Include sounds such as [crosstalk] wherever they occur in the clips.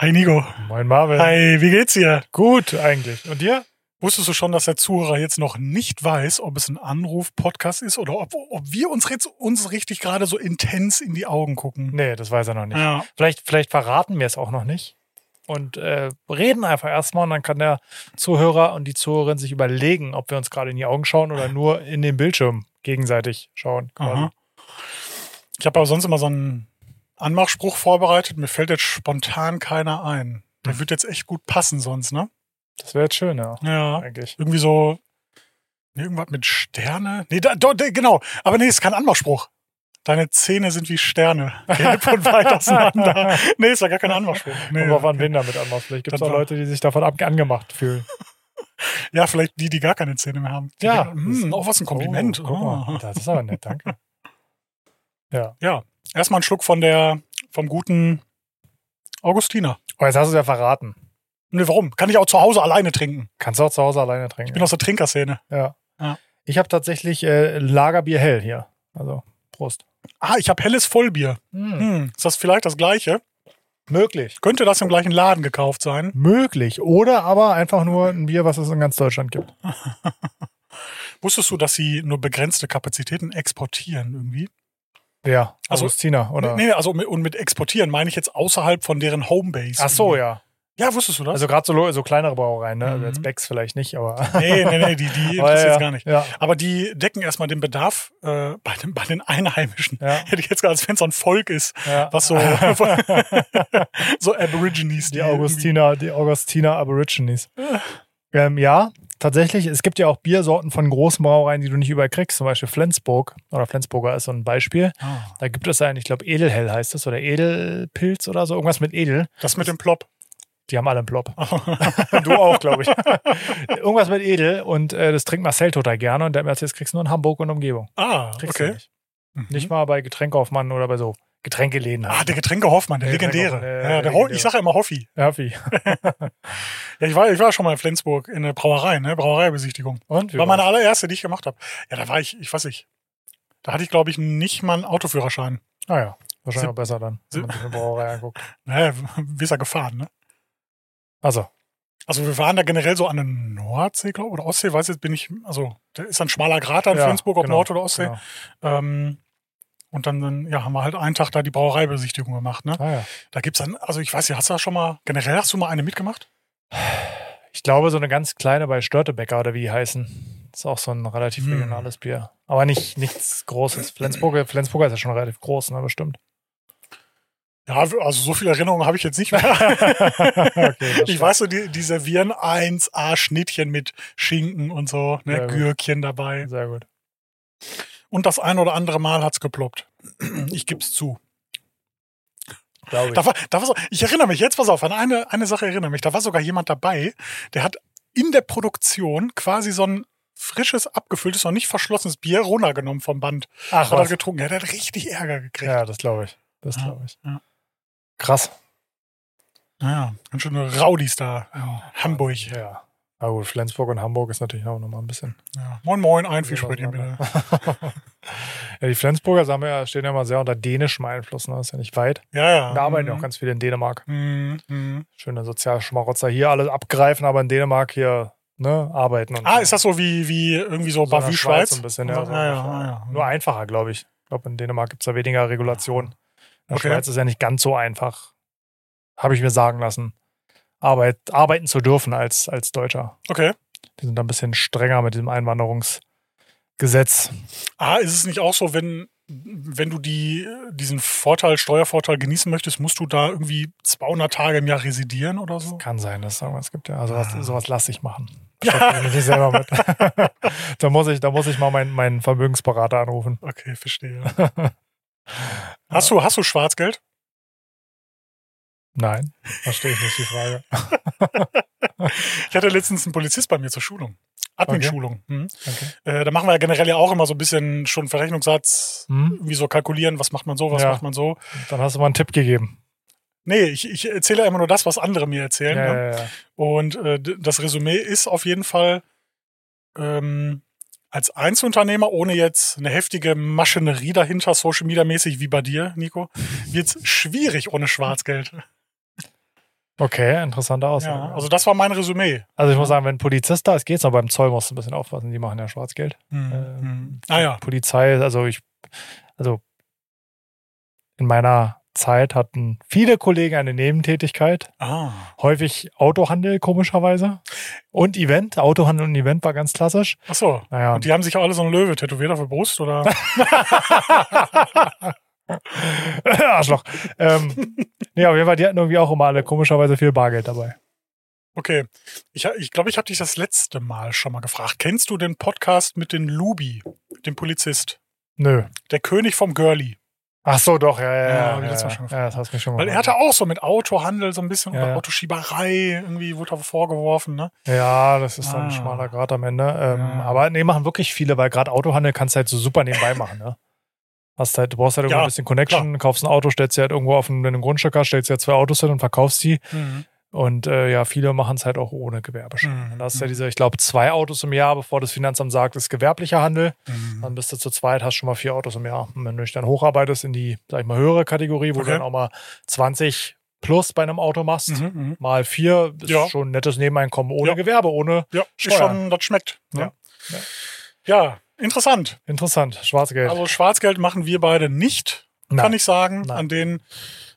Hi Nico. Moin Marvin. Hi, wie geht's dir? Gut eigentlich. Und dir? Wusstest du schon, dass der Zuhörer jetzt noch nicht weiß, ob es ein Anruf-Podcast ist oder ob, ob wir uns jetzt uns richtig gerade so intens in die Augen gucken? Nee, das weiß er noch nicht. Ja. Vielleicht, vielleicht verraten wir es auch noch nicht. Und äh, reden einfach erstmal und dann kann der Zuhörer und die Zuhörerin sich überlegen, ob wir uns gerade in die Augen schauen oder nur in den Bildschirm gegenseitig schauen. Ich habe aber sonst immer so einen Anmachspruch vorbereitet. Mir fällt jetzt spontan keiner ein. Der wird jetzt echt gut passen sonst, ne? Das wäre jetzt schön, ja. Ja. Eigentlich. Irgendwie so. Nee, irgendwas mit Sterne. Nee, da, nee, genau. Aber nee, ist kein Anmachspruch. Deine Zähne sind wie Sterne. Gelb und weit auseinander. [laughs] Nee, ist ja gar kein Anmachspruch. Nee, Und auf an wen damit anmacht. Vielleicht gibt es auch Leute, die sich davon angemacht fühlen. [laughs] Ja, vielleicht die, die gar keine Zähne mehr haben. Die Ja. denken, Hm, auch was ein Kompliment. Oh, guck mal. Oh. Das ist aber nett, danke. [laughs] Ja. Ja, erstmal einen Schluck von der, vom guten Augustiner. Oh, jetzt hast du es ja verraten. Nee, warum? Kann ich auch zu Hause alleine trinken. Kannst du auch zu Hause alleine trinken. Ich bin aus der Trinkerszene. ja. Ja. Ich habe tatsächlich äh, Lagerbier hell hier. Also, Prost. Ah, ich habe helles Vollbier. Hm, ist das vielleicht das gleiche? Möglich. Könnte das im gleichen Laden gekauft sein? Möglich. Oder aber einfach nur ein Bier, was es in ganz Deutschland gibt. [laughs] Wusstest du, dass sie nur begrenzte Kapazitäten exportieren irgendwie? Ja. Also- Augustiner, oder? Nee, nee, also mit, und mit exportieren meine ich jetzt außerhalb von deren Homebase. Ach so, ja. Ja, wusstest du das? Also gerade so, so kleinere Brauereien, ne? Also Mhm. jetzt Becks vielleicht nicht, aber. nee, nee, nee, die, die [laughs] interessiert ja, gar nicht. Ja. Aber die decken erstmal den Bedarf äh, bei, den, bei den Einheimischen. Ja. [laughs] Hätte ich jetzt gerade, als wenn es so ein Volk ist, was so, [laughs] so Aborigines. Die Augustiner, die Augustiner Aborigines. Ähm, ja, tatsächlich. Es gibt ja auch Biersorten von großen Brauereien, die du nicht überall kriegst. Zum Beispiel Flensburg oder Flensburger ist so ein Beispiel. Ah, Da gibt es einen, ich glaube, Edelhell heißt es oder Edelpilz oder so. Irgendwas mit Edel. das mit dem Plop. Die haben alle einen Plop. [laughs] du auch, glaube ich. [laughs] Irgendwas mit Edel und äh, das trinkt Marcel total gerne und der hat mir erzählt, das kriegst du nur in Hamburg und Umgebung. ah, Kriegst du okay. nicht. Mhm. Nicht mal bei Getränkaufmann oder bei so Getränkeläden. Ah, halt. der Getränke Hoffmann, der Der legendäre. Getränke- ja, der der legendäre. ich sage ja immer Hoffi. Ja, wie? [laughs] Ja, ich war, ich war schon mal in Flensburg in der Brauerei, ne? Brauereibesichtigung. Und? Wie War meine allererste, die ich gemacht habe. Ja, da war ich, ich weiß nicht. Da hatte ich, glaube ich, nicht mal einen Autoführerschein. Ah ja, wahrscheinlich Sieb- auch besser dann, wenn man sich eine Brauerei anguckt. [laughs] Naja, [laughs] wie ist er gefahren, ne? Also, Also wir waren da generell so an der Nordsee, glaube ich, oder Ostsee, weiß jetzt bin ich, also da ist ein schmaler Grat da in Ja, Flensburg, ob genau, Nord- oder Ostsee. genau. Ähm, und dann, ja, haben wir halt einen Tag da die Brauereibesichtigung gemacht, ne? Ah ja. Da gibt's dann, also ich weiß nicht, hast du da schon mal, generell hast du mal eine mitgemacht? Ich glaube, so eine ganz kleine bei Störtebecker oder wie die heißen. Ist auch so ein relativ Hm. regionales Bier. Aber nicht nichts Großes. Flensburger, Flensburger ist ja schon relativ groß, ne, bestimmt. Ja, also so viele Erinnerungen habe ich jetzt nicht mehr. [laughs] okay, ich weiß so, die, die servieren 1A Schnittchen mit Schinken und so, ne, Sehr gut. Gürkchen dabei. Sehr gut. Und das ein oder andere Mal hat's geploppt. Ich geb's zu. Glaube ich. Da war, da war so, ich erinnere mich jetzt, pass auf, an eine, eine Sache erinnere mich. Da war sogar jemand dabei, der hat in der Produktion quasi so ein frisches, abgefülltes, noch nicht verschlossenes Bier runtergenommen vom Band. Ach, Hat er getrunken. Ja, der hat richtig Ärger gekriegt. Ja, das glaube ich. Das Ja, glaube ich. ja. Krass. Naja, ganz schöne Rowdies da. in Hamburg. Ja. Aber gut, Flensburg und Hamburg ist natürlich auch nochmal ein bisschen. Ja. Moin, moin, ein Fischbrötchen bitte. [laughs] ja, die Flensburger sagen wir, ja, stehen ja immer sehr unter dänischem Einfluss. Ne? Das ist ja nicht weit. Ja, ja. Da arbeiten ja Mhm. auch ganz viele in Dänemark. Mhm, mhm. Schöne Sozialschmarotzer hier alles abgreifen, aber in Dänemark hier ne, arbeiten. Ah, so. ist das so wie, wie irgendwie so, So Bavü Schweiz Schweiz? ein bisschen, ja. So ja, ungefähr. ja, ja. Nur einfacher, glaube ich. Ich glaube, in Dänemark gibt es da weniger Regulation. In der Okay. Schweiz ist ja nicht ganz so einfach, habe ich mir sagen lassen, Arbeit, arbeiten zu dürfen als, als Deutscher. Okay. Die sind da ein bisschen strenger mit diesem Einwanderungsgesetz. Ah, ist es nicht auch so, wenn, wenn du die, diesen Vorteil, Steuervorteil genießen möchtest, musst du da irgendwie 200 Tage im Jahr residieren oder so? Kann sein, dass es irgendwas gibt. Ja, also was, Ah. sowas lasse ich machen. [laughs] Mich nicht selber mit. [laughs] da, muss ich, da muss ich mal meinen, meinen Vermögensberater anrufen. Okay, verstehe. [laughs] Hast du, hast du Schwarzgeld? Nein, verstehe ich nicht die Frage. [laughs] Ich hatte letztens einen Polizist bei mir zur Schulung. Admin-Schulung. Mhm. Okay. Äh, da machen wir ja generell ja auch immer so ein bisschen schon Verrechnungssatz, Hm? wie so kalkulieren, was macht man so, was Ja. macht man so. Dann hast du mal einen Tipp gegeben. Nee, ich, ich erzähle ja immer nur das, was andere mir erzählen. Ja, ne? ja. Und äh, das Resümee ist auf jeden Fall, ähm, als Einzelunternehmer, ohne jetzt eine heftige Maschinerie dahinter, Social Media mäßig wie bei dir, Nico, wird's schwierig ohne Schwarzgeld. Okay, interessante Aussage. Ja, also das war mein Resümee. Also ich muss sagen, wenn ein Polizist da ist, geht's noch. Beim Zoll musst du ein bisschen aufpassen. Die machen ja Schwarzgeld. Mhm. Ähm, Mhm. Ah ja. Polizei, also ich, also in meiner Zeit hatten viele Kollegen eine Nebentätigkeit. Ah. Häufig Autohandel, komischerweise. Und Event. Autohandel und Event war ganz klassisch. Ach so. Naja, Und die haben sich auch alle so einen Löwe tätowiert auf der Brust, oder? [laughs] [laughs] [laughs] Arschloch. ähm, nee, auf jeden Fall, die hatten irgendwie auch immer alle komischerweise viel Bargeld dabei. Okay. Ich glaube, ich, glaub, ich habe dich das letzte Mal schon mal gefragt. Kennst du den Podcast mit den Lubi, dem Polizist? Nö. Der König vom Girlie. Ach so, doch, ja, ja, Ja, ja. ich ja, Mal ja, das hast du mir schon Weil er hatte auch so mit Autohandel so ein bisschen Ja, oder. Autoschieberei irgendwie wurde er vorgeworfen, ne? Ja, das ist dann Ah. ein schmaler Grad am Ende. Ähm. Aber nee, machen wirklich viele, weil gerade Autohandel kannst du halt so super nebenbei machen, ne? Hast halt, du brauchst halt irgendwo Ja, ein bisschen Connection, kaufst ein Auto, stellst dir halt irgendwo auf ein, wenn du ein Grundstück hast, stellst dir halt zwei Autos hin und verkaufst die. Und äh, ja, viele machen es halt auch ohne Gewerbeschein. Mhm. Da ist ja diese, ich glaube, zwei Autos im Jahr, bevor das Finanzamt sagt, ist gewerblicher Handel. Mhm. Dann bist du zu zweit, hast schon mal vier Autos im Jahr. Und wenn du dich dann hocharbeitest in die, sag ich mal, höhere Kategorie, wo Okay. du dann auch mal 20 plus bei einem Auto machst, Mhm, mhm. mal vier, ist Ja. schon ein nettes Nebeneinkommen ohne Ja. Gewerbe, ohne Ja, Steuern. schon, das schmeckt. Ne? Ja. Ja. Interessant. Interessant. Schwarzgeld. Also Schwarzgeld machen wir beide nicht, Nein. kann ich sagen. Nein. An den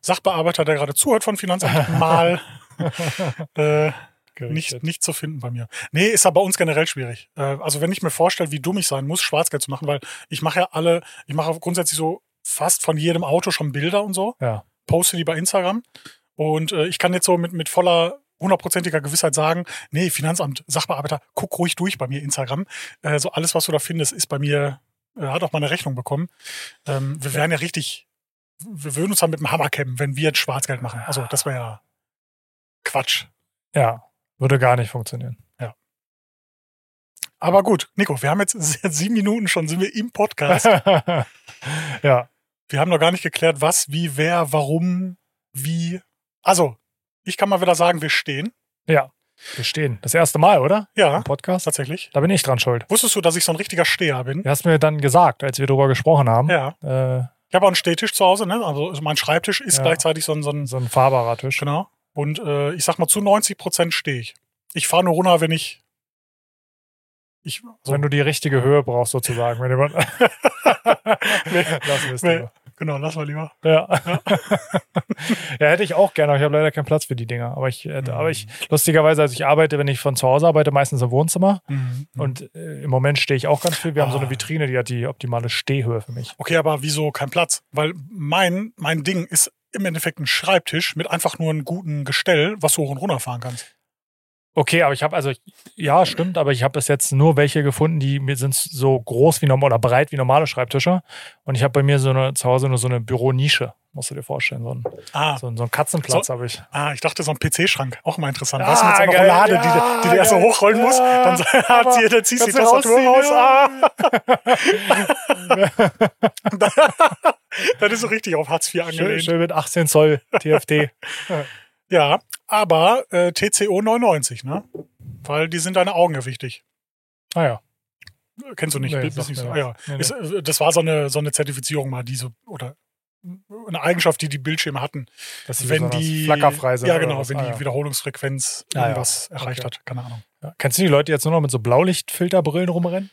Sachbearbeiter, der gerade zuhört von Finanzamt, mal [laughs] äh, nicht, nicht zu finden bei mir. Nee, ist aber bei uns generell schwierig. Äh, also wenn ich mir vorstelle, wie dumm ich sein muss, Schwarzgeld zu machen, weil ich mache ja alle, ich mache grundsätzlich so fast von jedem Auto schon Bilder und so, Ja. poste die bei Instagram. Und äh, ich kann jetzt so mit, mit voller hundertprozentiger Gewissheit sagen, nee, Finanzamt, Sachbearbeiter, guck ruhig durch bei mir Instagram. Äh, so alles, was du da findest, ist bei mir, äh, hat auch mal eine Rechnung bekommen. Ähm, wir wären ja richtig, wir würden uns dann mit dem Hammer kämmen, wenn wir jetzt Schwarzgeld machen. Also das wäre ja Quatsch. Ja. Würde gar nicht funktionieren. Aber gut, Nico, wir haben jetzt [laughs] sieben Minuten schon, sind wir im Podcast. [laughs] ja. Wir haben noch gar nicht geklärt, was, wie, wer, warum, wie. Also, ich kann mal wieder sagen, wir stehen. Ja. Wir stehen. Das erste Mal, oder? Ja, Im Podcast. tatsächlich. Da bin ich dran schuld. Wusstest du, dass ich so ein richtiger Steher bin? Du hast mir dann gesagt, als wir darüber gesprochen haben, Ja. äh, Ich habe auch einen Stehtisch zu Hause, ne? Also mein Schreibtisch ist Ja. gleichzeitig so ein, so ein so ein fahrbarer Tisch. genau. Und äh, ich sag mal, zu 90 Prozent stehe ich. Ich fahre nur runter, wenn ich. Ich, so, Wenn du die richtige Höhe brauchst, sozusagen. Wenn jemand Lass es Nee. Genau, lass mal lieber. Ja. [laughs] ja, hätte ich auch gerne, aber ich habe leider keinen Platz für die Dinger. Aber ich, Mhm. aber ich, lustigerweise, also ich arbeite, wenn ich von zu Hause arbeite, meistens im Wohnzimmer. Mhm. Und äh, im Moment stehe ich auch ganz viel. Wir haben so Ah. eine Vitrine, die hat die optimale Stehhöhe für mich. Okay, aber wieso kein Platz? Weil mein, mein Ding ist im Endeffekt ein Schreibtisch mit einfach nur einem guten Gestell, was du hoch und runter fahren kannst. Okay, aber ich habe also, ja, stimmt, aber ich habe bis jetzt nur welche gefunden, die mir sind so groß wie normal oder breit wie normale Schreibtische. Und ich habe bei mir so eine zu Hause nur so eine Büronische, musst du dir vorstellen. So ein, Ah, so ein, so ein Katzenplatz habe ich. ah ich dachte, so ein PC-Schrank. Auch mal interessant. Ah, du, mit so einer geil. Rollade, die, Ja, die du erst so hochrollen musst, Ja, dann, aber [laughs] dann, dann ziehst du die Tastatur raus. rausziehen, Ah. [laughs] [laughs] das ist so richtig auf Hartz IV Schön, angelehnt. schön mit 18 Zoll TFT. Ja, aber äh, TCO 99, ne? Weil die sind deine Augen ja wichtig. Naja. Kennst du nicht? Nee, sagt nicht so. Ah, ja. Nee, nee. Ist, äh, das war so eine, so eine Zertifizierung mal, die so, oder eine Eigenschaft, die die Bildschirme hatten. Dass sie wenn die flackerfrei sind. Ja, genau, wenn Ah, die ja. Wiederholungsfrequenz Ah, ja. irgendwas erreicht Okay. hat. Keine Ahnung. Ja. Kennst du die Leute, die jetzt nur noch mit so Blaulichtfilterbrillen rumrennen?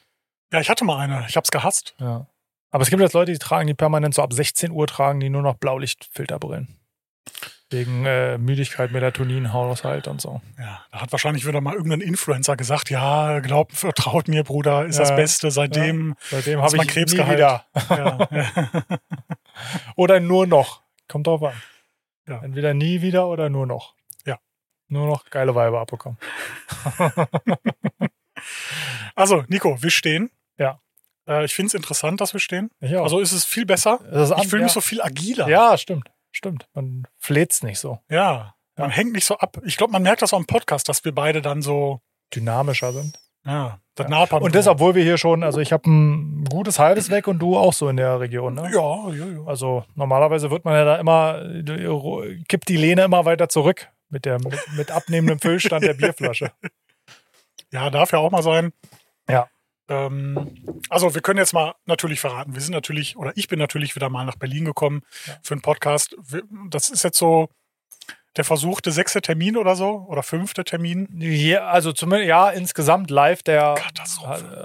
Ja, ich hatte mal eine. Ich hab's gehasst. Ja. Aber es gibt jetzt Leute, die tragen die permanent so ab 16 Uhr tragen die nur noch Blaulichtfilterbrillen. Wegen äh, Müdigkeit, Melatonin, Haushalt und so. Ja, da hat wahrscheinlich wieder mal irgendein Influencer gesagt, ja, glaubt, vertraut mir, Bruder, ist Ja. das Beste. Seitdem, Seitdem Hast habe ich Krebs nie wieder. ja, ja. [laughs] Oder nur noch. Kommt drauf an. Ja. Entweder nie wieder oder nur noch. Ja. Nur noch geile Weiber abbekommen. [laughs] Also, Nico, wir stehen. Ja. Äh, ich finde es interessant, dass wir stehen. Ich auch. Also ist es viel besser. Ich fühle ja. mich so viel agiler. Ja, stimmt. Stimmt. Man fläht's nicht so. Ja. Man Ja. hängt nicht so ab. Ich glaube, man merkt das auch im Podcast, dass wir beide dann so, Dynamischer sind. ja, das Ja. Napalm. Und das, obwohl wir hier schon, also ich habe ein gutes halbes weg und du auch so in der Region, ne? Ja, ja, ja. Also normalerweise wird man ja da immer, kippt die Lehne immer weiter zurück mit, der, mit, mit abnehmendem Füllstand der [laughs] Bierflasche. Ja, darf ja auch mal sein. Ja. Ähm, also wir können jetzt mal natürlich verraten, wir sind natürlich, oder ich bin natürlich wieder mal nach Berlin gekommen Ja. für einen Podcast. Das ist jetzt so, der versuchte sechste Termin oder so oder fünfte Termin. Ja, also zumindest, ja, insgesamt live, der hat,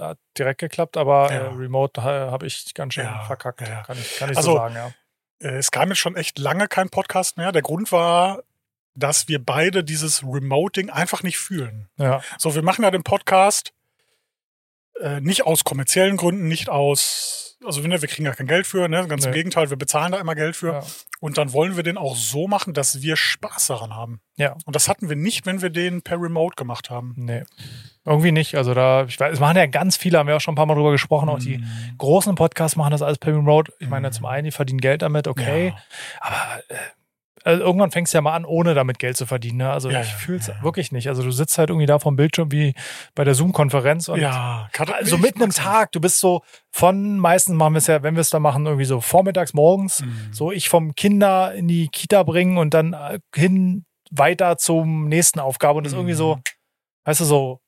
hat direkt geklappt, aber Ja. äh, remote äh, habe ich ganz schön Ja, verkackt. Kann ich, kann ich Also, so sagen, ja. Äh, Es kam jetzt schon echt lange kein Podcast mehr. Der Grund war, dass wir beide dieses Remoting einfach nicht fühlen. ja. So, wir machen ja den Podcast äh, nicht aus kommerziellen Gründen, nicht aus, also wir, wir kriegen ja kein Geld für, ne? ganz im Nee. Gegenteil, wir bezahlen da immer Geld für. Ja. Und dann wollen wir den auch so machen, dass wir Spaß daran haben. Ja. Und das hatten wir nicht, wenn wir den per Remote gemacht haben. Nee. Irgendwie nicht. Also da, ich weiß, es machen ja ganz viele, haben wir auch schon ein paar Mal drüber gesprochen. Auch die Mhm. großen Podcasts machen das alles per Remote. Ich meine, Mhm. zum einen, die verdienen Geld damit, okay. Ja. Aber äh, also irgendwann fängst du ja mal an, ohne damit Geld zu verdienen. Ne? Also Ja, ich ja, fühle es ja. wirklich nicht. Also du sitzt halt irgendwie da vom Bildschirm wie bei der Zoom-Konferenz und Ja, Kat- also mitten im Tag, du bist so von, meistens machen wir es ja, wenn wir es da machen, irgendwie so vormittags, morgens. Mhm. so ich vom Kinder in die Kita bringen und dann äh, hin weiter zum nächsten Aufgabe und das Mhm. irgendwie so, weißt du, so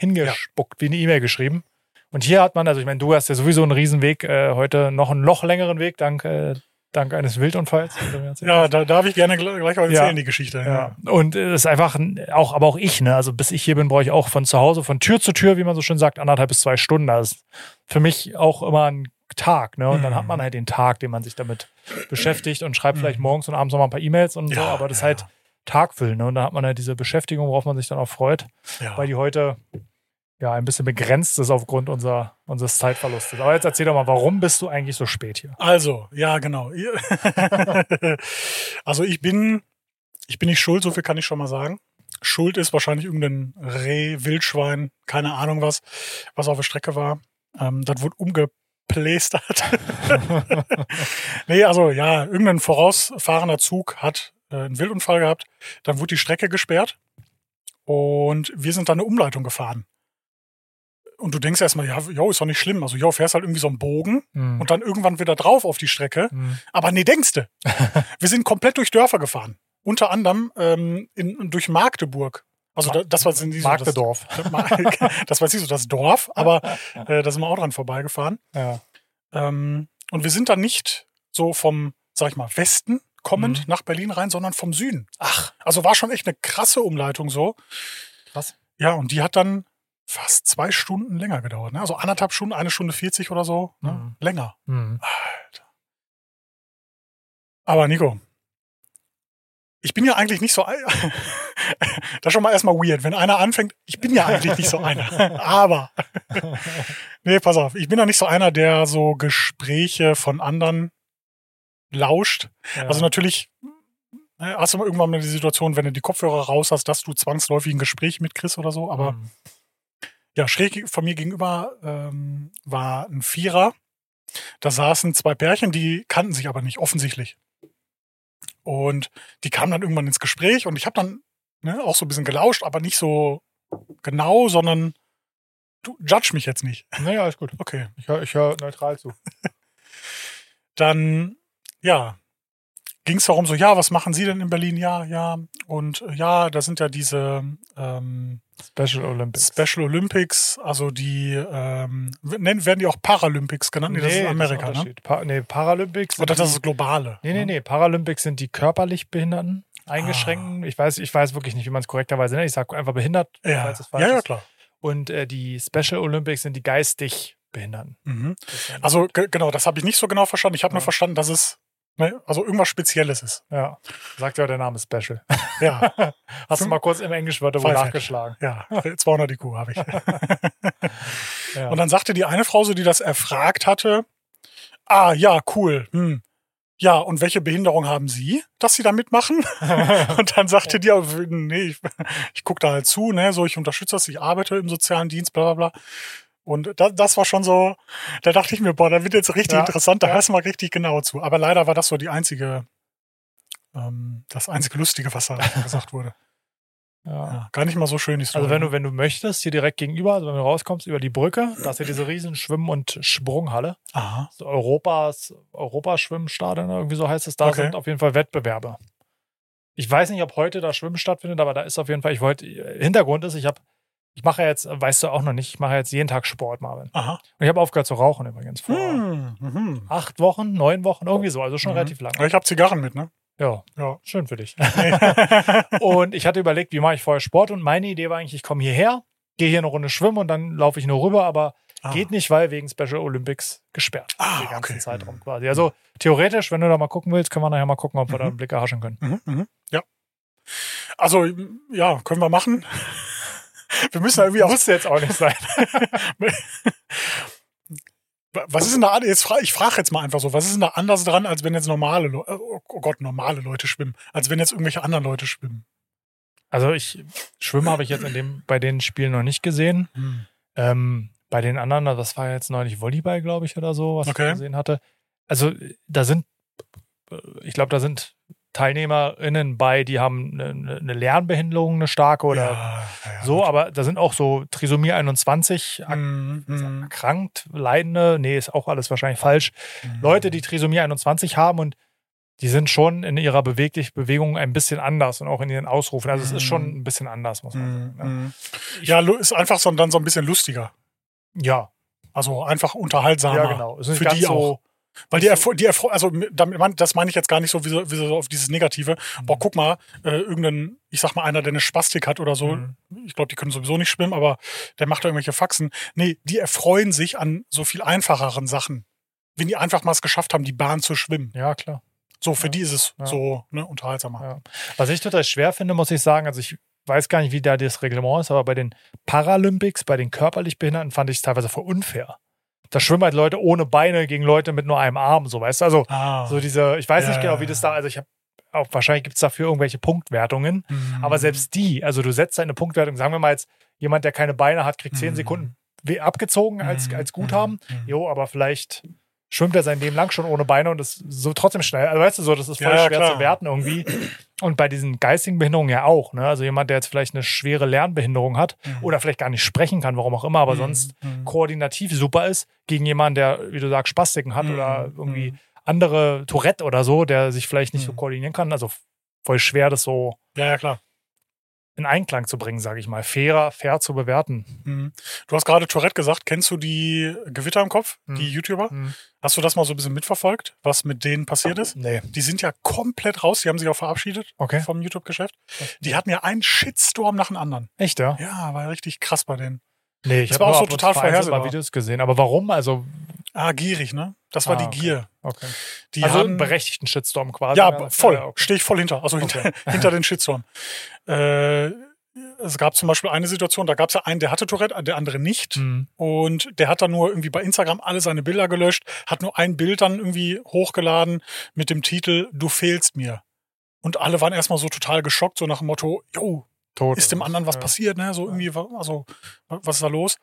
hingespuckt, wie eine E-Mail geschrieben. Und hier hat man, also ich meine, du hast ja sowieso einen Riesenweg, äh, heute noch einen noch längeren Weg, dank, äh, dank eines Wildunfalls. Ja, da darf ich gerne gl- gleich mal Ja. erzählen, die Geschichte. Ja. Und es ist einfach ein- auch, aber auch ich, ne? Also bis ich hier bin, brauche ich auch von zu Hause, von Tür zu Tür, wie man so schön sagt, anderthalb bis zwei Stunden. Das ist für mich auch immer ein Tag, ne? Und dann Mhm. hat man halt den Tag, den man sich damit beschäftigt und schreibt Mhm. vielleicht morgens und abends noch mal ein paar E-Mails und so, Ja, aber das ist ja. halt Tagfüllen, ne? Und dann hat man halt diese Beschäftigung, worauf man sich dann auch freut, Ja. weil die heute ja ein bisschen begrenzt ist aufgrund unserer, unseres Zeitverlustes. Aber jetzt erzähl doch mal, warum bist du eigentlich so spät hier? Also, ja, genau. [laughs] Also ich bin, ich bin nicht schuld, so viel kann ich schon mal sagen. Schuld ist wahrscheinlich irgendein Reh, Wildschwein, keine Ahnung was, was auf der Strecke war. Ähm, das wurde umgeplästert. [laughs] nee, also ja, irgendein vorausfahrender Zug hat äh, einen Wildunfall gehabt. Dann wurde die Strecke gesperrt und wir sind dann eine Umleitung gefahren. Und du denkst erstmal, ja, jo, ist doch nicht schlimm. Also, jo, fährst halt irgendwie so einen Bogen Hm. und dann irgendwann wieder drauf auf die Strecke. Hm. Aber nee, denkste. [laughs] Wir sind komplett durch Dörfer gefahren. Unter anderem ähm, in, durch Magdeburg. Also da, das war jetzt nicht so das, Magdedorf. [laughs] [laughs] das war jetzt nicht so das Dorf, aber äh, da sind wir auch dran vorbeigefahren. Ja. Ähm, und wir sind dann nicht so vom, sag ich mal, Westen kommend Mhm. nach Berlin rein, sondern vom Süden. Ach, Also war schon echt eine krasse Umleitung so. krass. Ja, und die hat dann fast zwei Stunden länger gedauert. Ne? Also anderthalb Stunden, eine Stunde 40 oder so. Ne? Mhm. Länger. Hm. Aber Nico, ich bin ja eigentlich nicht so. [laughs] das ist schon mal erstmal weird, wenn einer anfängt. Ich bin ja eigentlich nicht so einer. [laughs] Aber. nee, pass auf. Ich bin ja nicht so einer, der so Gespräche von anderen lauscht. Ja. Also natürlich ne, hast du mal irgendwann mal die Situation, wenn du die Kopfhörer raus hast, dass du zwangsläufig ein Gespräch mitkriegst oder so. Aber Hm. Ja, schräg von mir gegenüber ähm, war ein Vierer. Da saßen zwei Pärchen, die kannten sich aber nicht, offensichtlich. Und die kamen dann irgendwann ins Gespräch und ich habe dann ne, auch so ein bisschen gelauscht, aber nicht so genau, sondern du judge mich jetzt nicht. Naja, ist gut. Okay. Ich höre ich hör neutral zu. [laughs] Dann, ja, ging es darum, so, ja, was machen Sie denn in Berlin? Ja, ja. Und äh, ja, da sind ja diese ähm, Special Olympics. Special Olympics, also die ähm, werden die auch Paralympics genannt? Nee, das ist Amerika, ein ne? Unterschied. Pa nee, Paralympics. Oder das ist globale. Nee, nee, ne? nee. Paralympics sind die körperlich Behinderten, Eingeschränkten. Ich, weiß, ich weiß wirklich nicht, wie man es korrekterweise nennt. Ich sage einfach behindert, Ja, falls es falsch ja, ja, ist. klar. Und äh, die Special Olympics sind die geistig Behinderten. Mhm. Das Also ge- genau, das habe ich nicht so genau verstanden. Ich habe nur Ja. verstanden, dass es ne, also irgendwas Spezielles ist. ja, sagt ja der Name Special. [laughs] Ja, Hast du mal kurz im Englischwörterbuch nachgeschlagen. ja, 200 IQ habe ich. [laughs] Ja. Und dann sagte die eine Frau, so die das erfragt hatte, ah ja, cool. Hm. Ja, und welche Behinderung haben Sie, dass Sie da mitmachen? [laughs] und dann sagte die, nee, ich, ich gucke da halt zu, ne, so ich unterstütze das, ich arbeite im sozialen Dienst, bla bla bla. Und das, das war schon so, da dachte ich mir, boah, da wird jetzt richtig Ja, interessant, da ja. hörst du mal richtig genau zu. Aber leider war das so die einzige, ähm, das einzige Lustige, was da [laughs] gesagt wurde. ja. Ja, gar nicht mal so schön die Story. Also wenn du, wenn du möchtest, hier direkt gegenüber, also wenn du rauskommst über die Brücke, da ist ja diese riesen Schwimm- und Sprunghalle. Aha. So Europas, Europaschwimmstadion, irgendwie so heißt es. Da Okay. sind auf jeden Fall Wettbewerbe. Ich weiß nicht, ob heute da Schwimmen stattfindet, aber da ist auf jeden Fall, ich wollte, Hintergrund ist, ich habe, ich mache jetzt, weißt du auch noch nicht, ich mache jetzt jeden Tag Sport, Marvin. Aha. Und ich habe aufgehört zu rauchen übrigens vor Hm, mhm. acht Wochen, neun Wochen, irgendwie so, also schon Mhm. relativ lang. Aber ich habe Zigarren mit, ne? Ja, Ja. schön für dich. [laughs] und ich hatte überlegt, wie mache ich vorher Sport und meine Idee war eigentlich, ich komme hierher, gehe hier eine Runde schwimmen und dann laufe ich nur rüber, aber Ah. geht nicht, weil wegen Special Olympics gesperrt. Ah, den ganzen okay. Zeitraum quasi. Also theoretisch, wenn du da mal gucken willst, können wir nachher mal gucken, ob wir da einen Blick erhaschen können. Mhm, mhm, ja. Also, ja, können wir machen. Wir müssen irgendwie auch. Muss [laughs] jetzt auch nicht sein. [laughs] Was ist denn da jetzt fra ich frage jetzt mal einfach so, was ist denn da anders dran, als wenn jetzt normale Leute, oh Gott, normale Leute schwimmen, als wenn jetzt irgendwelche anderen Leute schwimmen? Also ich Schwimmen habe ich jetzt in dem, bei den Spielen noch nicht gesehen. Ähm, bei den anderen, das war jetzt neulich Volleyball, glaube ich, oder so, was Okay. ich gesehen hatte. Also da sind, äh, ich glaube, da sind TeilnehmerInnen bei, die haben eine, eine Lernbehinderung, eine starke oder ja, ja, ja, so, gut. aber da sind auch so Trisomie 21 ak- Mhm, mhm, erkrankt, Leidende, nee, ist auch alles wahrscheinlich falsch. mhm. Leute, die Trisomie 21 haben und die sind schon in ihrer Beweglich Bewegung ein bisschen anders und auch in ihren Ausrufen. Also es ist schon ein bisschen anders, muss man Mhm, sagen. Ne? mhm. Ja, lu- ist einfach so, dann so ein bisschen lustiger. Ja, Also einfach unterhaltsamer. ja, genau. Es ist nicht Für die so, auch. Weil die, Erfol die Erfol also damit, das meine ich jetzt gar nicht so wie so, wie so auf dieses Negative. Mhm. Boah, guck mal, äh, irgendein, ich sag mal, einer, der eine Spastik hat oder so. Mhm. Ich glaube, die können sowieso nicht schwimmen, aber der macht da irgendwelche Faxen. Nee, die erfreuen sich an so viel einfacheren Sachen. Wenn die einfach mal es geschafft haben, die Bahn zu schwimmen. Ja, klar. So, für Ja. die ist es Ja. so ne, unterhaltsamer. Ja. Was ich total schwer finde, muss ich sagen, also ich weiß gar nicht, wie da das Reglement ist, aber bei den Paralympics, bei den körperlich Behinderten, fand ich es teilweise für unfair. Da schwimmen halt Leute ohne Beine gegen Leute mit nur einem Arm, so weißt du. Also Ah. so diese, ich weiß Ja, nicht genau, wie das da, also ich habe auch wahrscheinlich gibt es dafür irgendwelche Punktwertungen, Mhm. aber selbst die, also du setzt eine Punktwertung, sagen wir mal jetzt, jemand, der keine Beine hat, kriegt zehn Mhm. Sekunden we- abgezogen als, Mhm. als Guthaben. Mhm. Jo, aber vielleicht schwimmt er sein Leben lang schon ohne Beine und ist so trotzdem schnell. Also weißt du so, das ist voll Ja, schwer klar. zu werten irgendwie. Und bei diesen geistigen Behinderungen ja auch. Ne? Also jemand, der jetzt vielleicht eine schwere Lernbehinderung hat Mhm. oder vielleicht gar nicht sprechen kann, warum auch immer, aber Mhm. sonst Mhm. koordinativ super ist, gegen jemanden, der, wie du sagst, Spastiken hat Mhm. oder irgendwie Mhm. andere Tourette oder so, der sich vielleicht nicht so Mhm. koordinieren kann. Also voll schwer, das so Ja, ja, klar. In Einklang zu bringen, sage ich mal. Fairer, fair zu bewerten. Mhm. Du hast gerade Tourette gesagt. Kennst du die Gewitter im Kopf, Mhm. die YouTuber? Hm. Hast du das mal so ein bisschen mitverfolgt, was mit denen passiert ist? Nee. Die sind ja komplett raus. Die haben sich auch verabschiedet Okay. vom YouTube-Geschäft. Die hatten ja einen Shitstorm nach dem anderen. Echt, ja? Ja, war richtig krass bei denen. Nee, ich Das habe war auch so total vorhersehbar. Videos gesehen. Aber warum? Also, Ah, gierig, ne? Das war Ah, die. Gier. okay. Die also haben, einen berechtigten Shitstorm quasi. ja, voll. Ja, okay. Stehe ich voll hinter. Also hinter, Okay. [laughs] hinter den Shitstorm. Äh, es gab zum Beispiel eine Situation, da gab es ja einen, der hatte Tourette, der andere nicht. Hm. Und der hat dann nur irgendwie bei Instagram alle seine Bilder gelöscht, hat nur ein Bild dann irgendwie hochgeladen mit dem Titel Du fehlst mir. Und alle waren erstmal so total geschockt, so nach dem Motto, jo, Tot. ist dem anderen was ja. passiert, ne? So irgendwie, also, wa- was ist da los?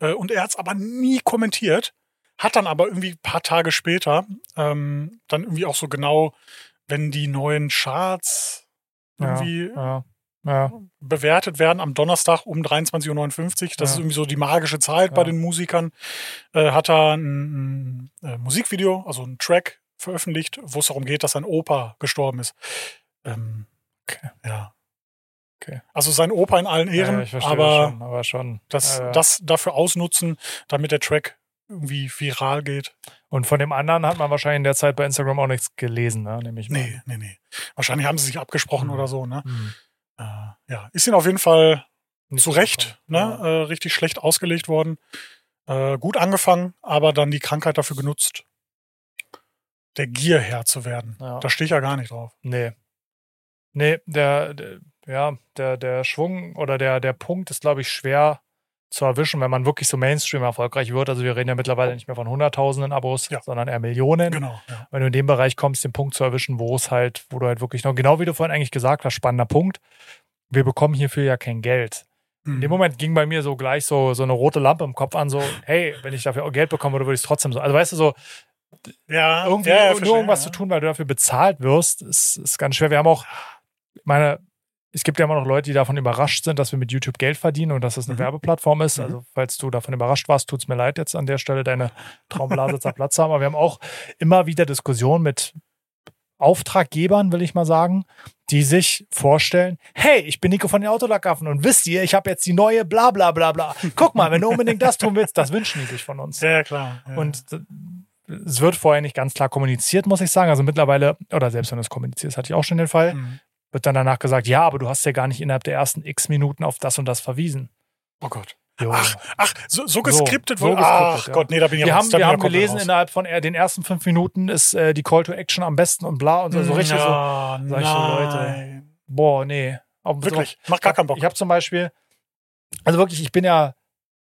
Äh, Und er hat es aber nie kommentiert, hat dann aber irgendwie ein paar Tage später ähm, dann irgendwie auch so genau, wenn die neuen Charts irgendwie Ja, ja. bewertet werden am Donnerstag um 23.59 Uhr. Das Ja. ist irgendwie so die magische Zeit bei Ja. den Musikern. Äh, hat er ein, ein äh, Musikvideo, also ein Track veröffentlicht, wo es darum geht, dass sein Opa gestorben ist. Ähm, Okay. Ja. Okay. Also sein Opa in allen Ehren, ja, aber schon, aber schon. das, Äh, das dafür ausnutzen, damit der Track irgendwie viral geht. Und von dem anderen hat man wahrscheinlich in der Zeit bei Instagram auch nichts gelesen, ne? Nehme ich mal. Nee, nee, nee. Wahrscheinlich haben sie sich abgesprochen Mhm. oder so, ne? Hm. Äh, ja, ist ihnen auf jeden Fall Nicht zu Recht, ne? Ja. Äh, richtig schlecht ausgelegt worden. Äh, gut angefangen, aber dann die Krankheit dafür genutzt, der Gier Herr zu werden. Ja. Da stehe ich ja gar nicht drauf. Nee. Nee, der, der ja, der, der Schwung oder der, der Punkt ist, glaube ich, schwer zu erwischen, wenn man wirklich so Mainstream erfolgreich wird. Also wir reden ja mittlerweile nicht mehr von Hunderttausenden Abos, Ja. sondern eher Millionen. Genau. Ja. Wenn du in dem Bereich kommst, den Punkt zu erwischen, wo es halt, wo du halt wirklich noch, genau wie du vorhin eigentlich gesagt hast, spannender Punkt. Wir bekommen hierfür ja kein Geld. In Mhm. dem Moment ging bei mir so gleich so, so eine rote Lampe im Kopf an, so, hey, wenn ich dafür Geld bekomme, würde ich es trotzdem so. Also weißt du, so, ja, irgendwie ja, nur irgendwas zu tun, weil du dafür bezahlt wirst, ist, ist ganz schwer. Wir haben auch, meine, es gibt ja immer noch Leute, die davon überrascht sind, dass wir mit YouTube Geld verdienen und dass es eine Mhm. Werbeplattform ist. Mhm. Also, falls du davon überrascht warst, tut es mir leid jetzt an der Stelle, deine Traumblase [laughs] zerplatzt haben. Aber wir haben auch immer wieder Diskussionen mit Auftraggebern, will ich mal sagen, die sich vorstellen, hey, ich bin Nico von den Autolackaffen und wisst ihr, ich habe jetzt die neue bla bla bla bla. Guck mal, wenn du unbedingt das tun willst, das wünschen die sich von uns. Ja, klar. Ja. Und es wird vorher nicht ganz klar kommuniziert, muss ich sagen. Also mittlerweile, oder selbst wenn es kommuniziert ist, hatte ich auch schon den Fall, Mhm. Wird dann danach gesagt, ja, aber du hast ja gar nicht innerhalb der ersten x Minuten auf das und das verwiesen. Oh Gott. Jo. Ach, ach, so, so geskriptet so wohl. geskriptet, Ach ja. Gott, nee, da bin ich wir haben, wir haben gelesen, raus. innerhalb von den ersten fünf Minuten ist äh, die Call to Action am besten und bla und so, so richtig so. ja, sag ich so, Leute. Boah, nee. Auf- Wirklich, macht gar keinen Bock. Ich habe zum Beispiel, also wirklich, ich bin ja,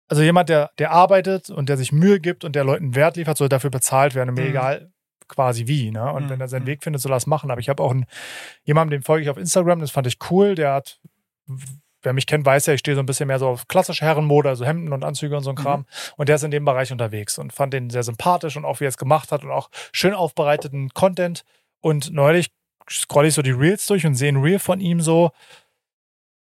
also jemand, der, der arbeitet und der sich Mühe gibt und der Leuten Wert liefert, soll dafür bezahlt werden. Mir Mhm. egal quasi wie. Ne? Und Mhm. wenn er seinen Mhm. Weg findet, soll er das machen. Aber ich habe auch einen, jemanden, dem folge ich auf Instagram, das fand ich cool. Der hat, wer mich kennt, weiß ja, ich stehe so ein bisschen mehr so auf klassische Herrenmode, also Hemden und Anzüge und so ein Kram. Mhm. Und der ist in dem Bereich unterwegs und fand den sehr sympathisch und auch wie er es gemacht hat und auch schön aufbereiteten Content. Und neulich scrolle ich so die Reels durch und sehe ein Reel von ihm so,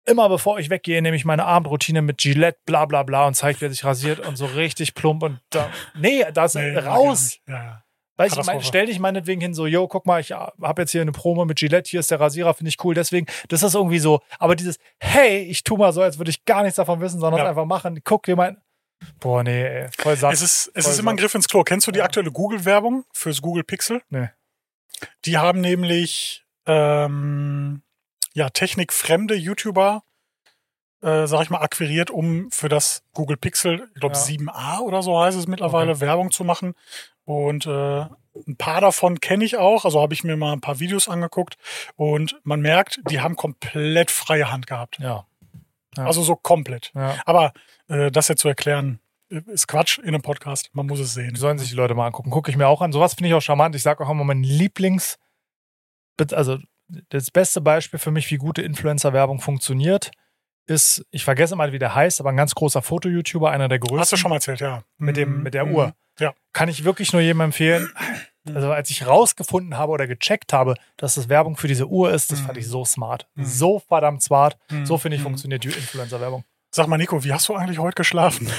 immer bevor ich weggehe, nehme ich meine Abendroutine mit Gillette, bla bla bla und zeigt, wie er sich rasiert und so richtig plump und da, nee, das Nee, raus. Ja, ja. Weil ich mein, stell dich meinetwegen hin, so, yo, guck mal, ich habe jetzt hier eine Promo mit Gillette, hier ist der Rasierer, finde ich cool. Deswegen, das ist irgendwie so, aber dieses, hey, ich tu mal so, als würde ich gar nichts davon wissen, sondern Ja. einfach machen. Guck, wie mein. Boah, nee, ey, voll satt. Es ist, es ist immer ein satt. Griff ins Klo. Kennst du die aktuelle Google-Werbung fürs Google Pixel? Nee. Die haben nämlich ähm, ja, technikfremde YouTuber, äh, sag ich mal, akquiriert, um für das Google Pixel, ich glaube Ja. 7a oder so heißt es mittlerweile, Werbung zu machen. Und äh, ein paar davon kenne ich auch, also habe ich mir mal ein paar Videos angeguckt und man merkt, die haben komplett freie Hand gehabt. ja. Ja. Also so komplett. ja. Aber äh, das jetzt zu erklären, äh, ist Quatsch in einem Podcast. Man muss es sehen. Die sollen sich die Leute mal angucken. Gucke ich mir auch an. Sowas finde ich auch charmant. Ich sage auch immer, mein Lieblings, also das beste Beispiel für mich, wie gute Influencer-Werbung funktioniert, ist, ich vergesse mal, wie der heißt, aber ein ganz großer Foto-YouTuber, einer der größten. Hast du schon mal erzählt, ja. mit, dem, Mhm. mit der Mhm. Uhr. Ja. Kann ich wirklich nur jedem empfehlen. Also als ich rausgefunden habe oder gecheckt habe, dass das Werbung für diese Uhr ist, das Mhm. fand ich so smart. Mhm. So verdammt smart. Mhm. So finde ich Mhm. funktioniert die Influencer-Werbung. Sag mal, Nico, wie hast du eigentlich heute geschlafen?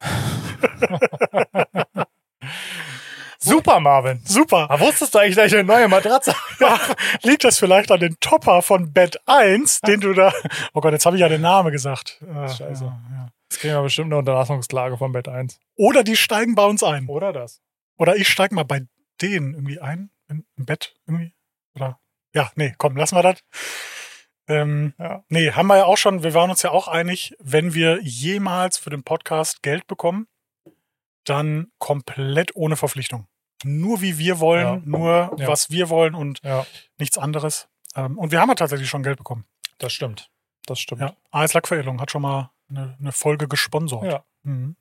[laughs] Super, Marvin. Super. Aber wusstest du eigentlich, dass ich eine neue Matratze [laughs] habe? Liegt das vielleicht an den Topper von Bett 1, den du da. Oh Gott, jetzt habe ich ja den Namen gesagt. Äh, Scheiße. Ja, ja. Jetzt kriegen wir bestimmt eine Unterlassungsklage von Bett 1. Oder die steigen bei uns ein. Oder das? Oder ich steige mal bei denen irgendwie ein. Im, Bett irgendwie. Oder. Ja, nee, komm, lassen wir das. Ähm, Ja. Nee, haben wir ja auch schon, wir waren uns ja auch einig, wenn wir jemals für den Podcast Geld bekommen, dann komplett ohne Verpflichtung. Nur wie wir wollen, Ja. nur Ja. was wir wollen und nichts anderes. Ähm, und wir haben ja tatsächlich schon Geld bekommen. das stimmt. Das stimmt. Ja. AS Lackveredelung hat schon mal eine, eine Folge gesponsert. Ja. Mhm.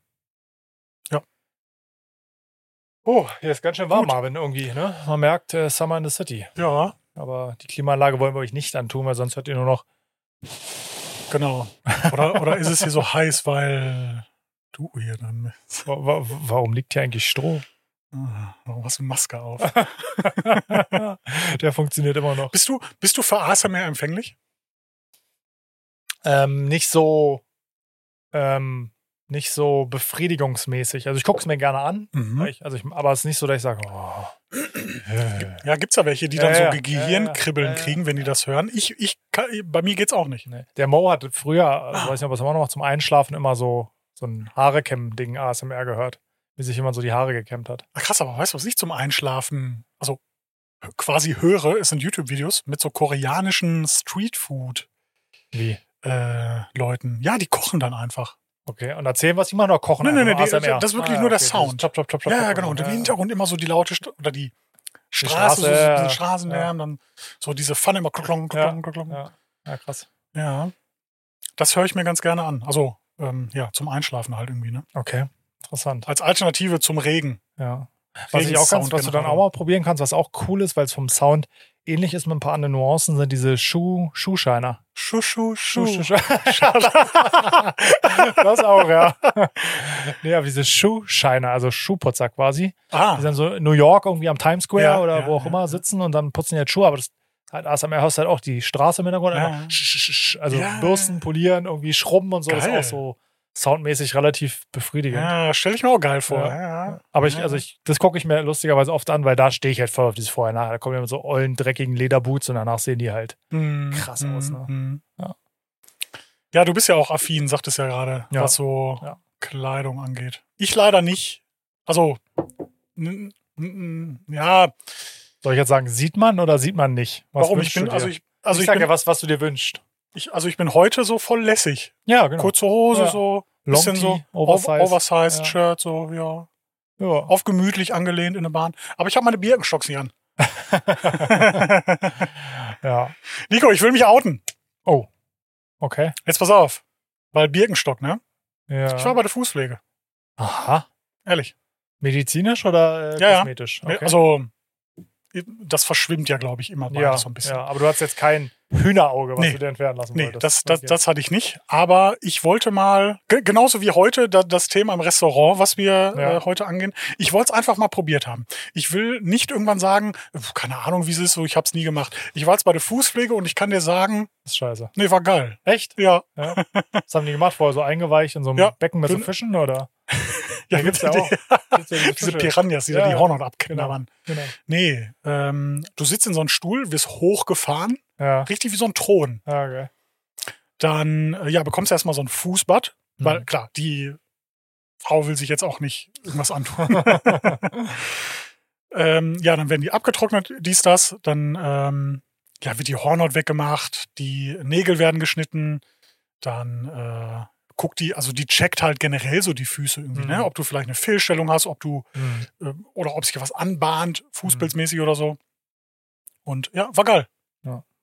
Oh, hier ist ganz schön warm, Gut. Marvin, irgendwie. Ne? Man merkt, äh, Summer in the City. ja, Aber die Klimaanlage wollen wir euch nicht antun, weil sonst hört ihr nur noch. genau. Oder, oder ist es hier so [laughs] heiß, weil du hier dann. Wa- wa- Warum liegt hier eigentlich Stroh? Ah, Warum hast du Maske auf? [laughs] Der funktioniert immer noch. bist, du, bist du für ASMR empfänglich? Ähm, nicht so. Ähm, nicht so befriedigungsmäßig. Also ich gucke es mir gerne an, weil ich, also ich, aber es ist nicht so, dass ich sage, oh, [clears throat] Ja, gibt's ja welche, die dann Ja, so Gehirnkribbeln ja, ja, kriegen, wenn die das hören. Ich, ich, kann, bei mir geht's auch nicht. nee. Der Mo hatte früher, also weiß nicht, ob er es immer noch macht, zum Einschlafen immer so, so ein Haarekämm-Ding ASMR gehört, wie sich jemand so die Haare gekämmt hat. Ach, krass, aber weißt du, was ich zum Einschlafen, also quasi höre, es sind YouTube-Videos mit so koreanischen Streetfood-Leuten. Wie? Ja, die kochen dann einfach. Okay, und erzählen, was die machen, oder kochen? Nein, nein, nein, die- das ist wirklich Ah, nur der okay, Sound. dieses Chop, chop, chop, chop, Ja, ja, genau. Und im ja. Hintergrund immer so die laute St oder die Straße, Straße, so, ja, ja. Straßenlärm, dann so diese Pfanne immer klong, klong, klong. Ja. Ja, ja, krass. ja. Das höre ich mir ganz gerne an. Also, ähm, ja, zum Einschlafen halt irgendwie, ne? Okay, interessant. Als Alternative zum Regen. Ja. Was ich auch ganz, was du dann auch mal probieren kannst, was auch cool ist, weil es vom Sound ähnlich ist mit ein paar anderen Nuancen, sind diese Schuh, Schuhscheiner. Schuh, Schuh, Schuh. Schuh, Schuh, [laughs] das auch, ja. Nee, aber diese Schuhscheiner, also Schuhputzer quasi, Ah, die dann so in New York irgendwie am Times Square Ja, oder ja, wo auch ja, immer sitzen und dann putzen die jetzt Schuhe, aber das halt ASMR hörst du halt auch die Straße im Hintergrund, Ja, sch- sch- sch- also. Bürsten, polieren, irgendwie schrubben und so, das Geil. ist auch so soundmäßig relativ befriedigend. ja, stelle ich mir auch geil vor. Ja. Ja. Aber ich, also ich, das gucke ich mir lustigerweise oft an, weil da stehe ich halt voll auf dieses Vorher nachher. Da kommen ja mit so ollen, dreckigen Lederboots und danach sehen die halt. Mm, Krass aus, ne? mm. Ja. Ja, du bist ja auch affin, sagtest ja gerade, Ja. was so. Kleidung angeht. Ich leider nicht. Also, Mm, mm, Ja, Soll ich jetzt sagen, sieht man oder sieht man nicht? Was warum ich bin, dir? also ich, also ich ich, sag bin, ja was, was du dir wünschst. Ich, also ich bin heute so voll lässig. Ja, genau. Kurze Hose, Ja. so, bisschen so, Oversized, Oversize. Oversized Ja. Shirt, so, ja. Ja. Auf gemütlich angelehnt in der Bahn. Aber ich habe meine Birkenstocks nicht an. [laughs] [laughs] ja. Nico, ich will mich outen. Oh. Okay. Jetzt pass auf. Weil Birkenstock, ne? Ja. Ich war bei der Fußpflege. Aha. Ehrlich. Medizinisch oder äh, Ja, ja. kosmetisch? Okay. Also, das verschwimmt ja, glaube ich, immer beides ja, so ein bisschen. ja, aber du hast jetzt kein Hühnerauge, was Nee. du dir entfernen lassen Nee, wolltest. das, das, Okay. das hatte ich nicht. Aber ich wollte mal, ge- genauso wie heute, da, das Thema im Restaurant, was wir Ja. äh, heute angehen, ich wollte es einfach mal probiert haben. Ich will nicht irgendwann sagen, äh, keine Ahnung, wie es ist, so ich habe es nie gemacht. Ich war jetzt bei der Fußpflege und ich kann dir sagen, Das ist scheiße. nee, war geil. Echt? Ja, Ja. Was haben die gemacht vorher? So eingeweicht in so einem Ja. Becken mit so Dünn- Fischen oder? [laughs] ja, gibt's ja auch. Gibt's ja diese [laughs] Diese. Piranhas, die Ja, da die. Hornhaut abknabbern. Genau. Nee, ähm, du sitzt in so einem Stuhl, wirst hochgefahren, Ja. richtig wie so ein Thron. Ja, okay. Dann, äh, ja, bekommst du erstmal so ein Fußbad, weil Mhm. klar, die Frau will sich jetzt auch nicht irgendwas antun. [laughs] ähm, ja, dann werden die abgetrocknet, dies, das. Dann ähm, ja, wird die Hornhaut weggemacht, die Nägel werden geschnitten. Dann äh, guckt die, also die checkt halt generell so die Füße irgendwie, Mhm. ne? Ob du vielleicht eine Fehlstellung hast, ob du, Hm. ähm, oder ob sich was anbahnt, fußpilzmäßig oder so. Und ja, war geil.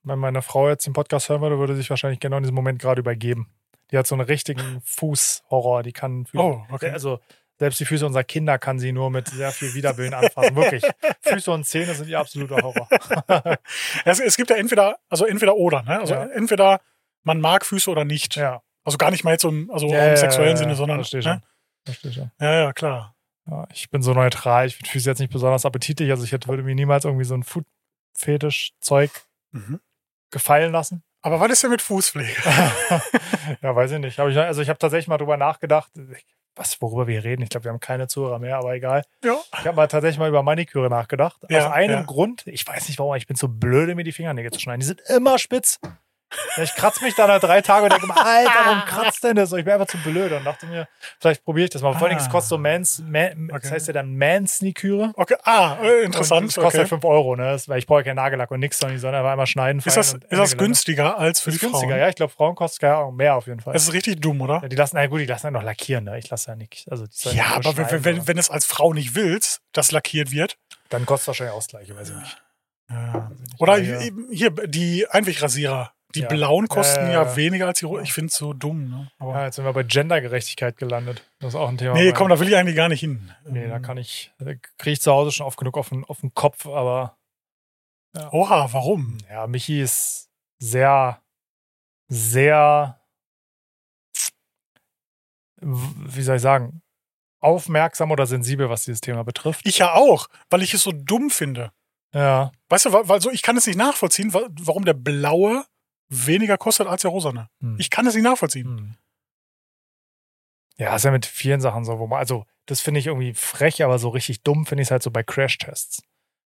Wenn meine Frau jetzt den Podcast hören würde, würde sie sich wahrscheinlich genau in diesem Moment gerade übergeben. Die hat so einen richtigen [laughs] Fußhorror. Die kann, Oh, okay. also selbst die Füße unserer Kinder kann sie nur mit sehr viel Widerwillen anfassen. Wirklich. [laughs] Füße und Zähne sind ihr absoluter Horror. [laughs] Es, es gibt ja entweder, also entweder oder, ne? Also Ja. entweder man mag Füße oder nicht. ja. Also gar nicht mal jetzt im, also Ja, im sexuellen Sinne, sondern. Verstehe Ne? schon. Verstehe schon. Ja, ja, klar. Ich bin so neutral. Ich finde Füße jetzt nicht besonders appetitlich. Also ich hätte, würde mir niemals irgendwie so ein Food-Fetisch-Zeug Mhm. Gefallen lassen. Aber was ist denn mit Fußpflege? [laughs] ja, weiß ich nicht. Hab ich, also ich habe tatsächlich mal drüber nachgedacht, was, worüber wir reden. Ich glaube, wir haben keine Zuhörer mehr, aber egal. ja. Ich habe mal tatsächlich mal über Maniküre nachgedacht. Ja, Aus einem ja. Grund, ich weiß nicht warum, ich bin so blöde, mir die Fingernägel zu schneiden. Die sind immer spitz. Ja, Ich kratze mich dann nach drei Tage und denke mir, Alter, warum [laughs] kratzt denn das? Und ich bin einfach zu blöd und dachte mir, vielleicht probiere ich das mal. Vor allem, es Ah. kostet so Mans, Man, das Okay. heißt ja dann Mans-Niküre. Okay, ah, äh, interessant. Und Das kostet okay. 5 Euro, ne? Das, weil ich brauche ja keinen Nagellack und nichts, sondern die sollen einfach einmal schneiden. Ist das, ist das günstiger als für Ist die günstiger, Frauen? ja. Ich glaube, Frauen kostet keine Ahnung, mehr auf jeden Fall. Das ist richtig dumm, oder? Ja, die lassen, na gut, die lassen ja noch lackieren, ne? Ich lasse ja nicht. Also Ja, aber wenn, wenn, wenn es als Frau nicht willst, dass lackiert wird. Dann kostet es wahrscheinlich Ausgleiche, weiß ich nicht. Ja. Oder hier, die Einwegrasierer. Die Ja. blauen kosten Ja, ja, ja, ja. weniger als die roten. Ich finde es so dumm. Ne? Aber Ja, jetzt sind wir bei Gendergerechtigkeit gelandet. Das ist auch ein Thema. nee, komm, da will ich eigentlich gar nicht hin. Nee, da Ähm, kann ich, da kriege ich zu Hause schon oft genug auf den, auf den Kopf, aber Oha, warum? ja, Michi ist sehr, sehr, wie soll ich sagen, aufmerksam oder sensibel, was dieses Thema betrifft. Ich ja auch, weil ich es so dumm finde. Ja, Weißt du, weil, weil so, ich kann es nicht nachvollziehen, wa- warum der blaue weniger kostet als der rosane. Hm. Ich kann es nicht nachvollziehen. Hm. Ja, ist ja mit vielen Sachen so, wo man, also das finde ich irgendwie frech, aber so richtig dumm finde ich es halt so bei Crashtests,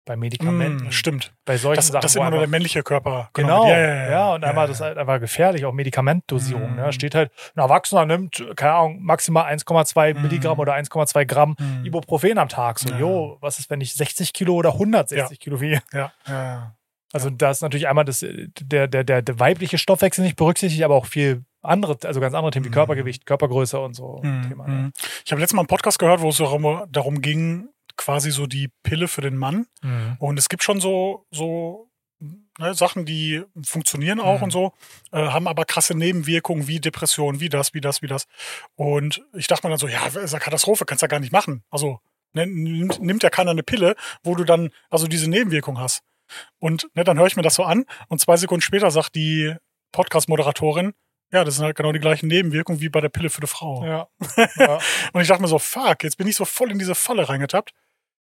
bei Medikamenten, Hm, stimmt. bei solchen Das, Sachen. das ist immer nur der männliche Körper. Genau, genommen ja, wird. ja, und einmal das ist halt einfach gefährlich, auch Medikamentdosierung. Mhm. Ne? Steht halt, ein Erwachsener nimmt, keine Ahnung, maximal 1,2 Mhm. Milligramm oder 1,2 Gramm Hm. Ibuprofen am Tag. So, Ja. jo, was ist, wenn ich 60 Kilo oder 160 Kilo wiege? Ja, ja, ja. Also da ist natürlich einmal das, der, der, der, der weibliche Stoffwechsel nicht berücksichtigt, aber auch viel andere, also ganz andere Themen wie Mhm. Körpergewicht, Körpergröße und so. Hm, Thema, ne? Ich habe letztes Mal einen Podcast gehört, wo es darum, darum ging, quasi so die Pille für den Mann. Mhm. Und es gibt schon so, so ne, Sachen, die funktionieren auch Mhm. und so, äh, haben aber krasse Nebenwirkungen wie Depression, wie das, wie das, wie das. Und ich dachte mir dann so, ja, ist eine Katastrophe, kannst du ja gar nicht machen. Also ne, nimmt, nimmt ja keiner eine Pille, wo du dann also diese Nebenwirkung hast. Und ne, dann höre ich mir das so an und zwei Sekunden später sagt die Podcast-Moderatorin, ja, das sind halt genau die gleichen Nebenwirkungen wie bei der Pille für die Frau. Ja. [laughs] ja. Und ich dachte mir so, fuck, jetzt bin ich so voll in diese Falle reingetappt.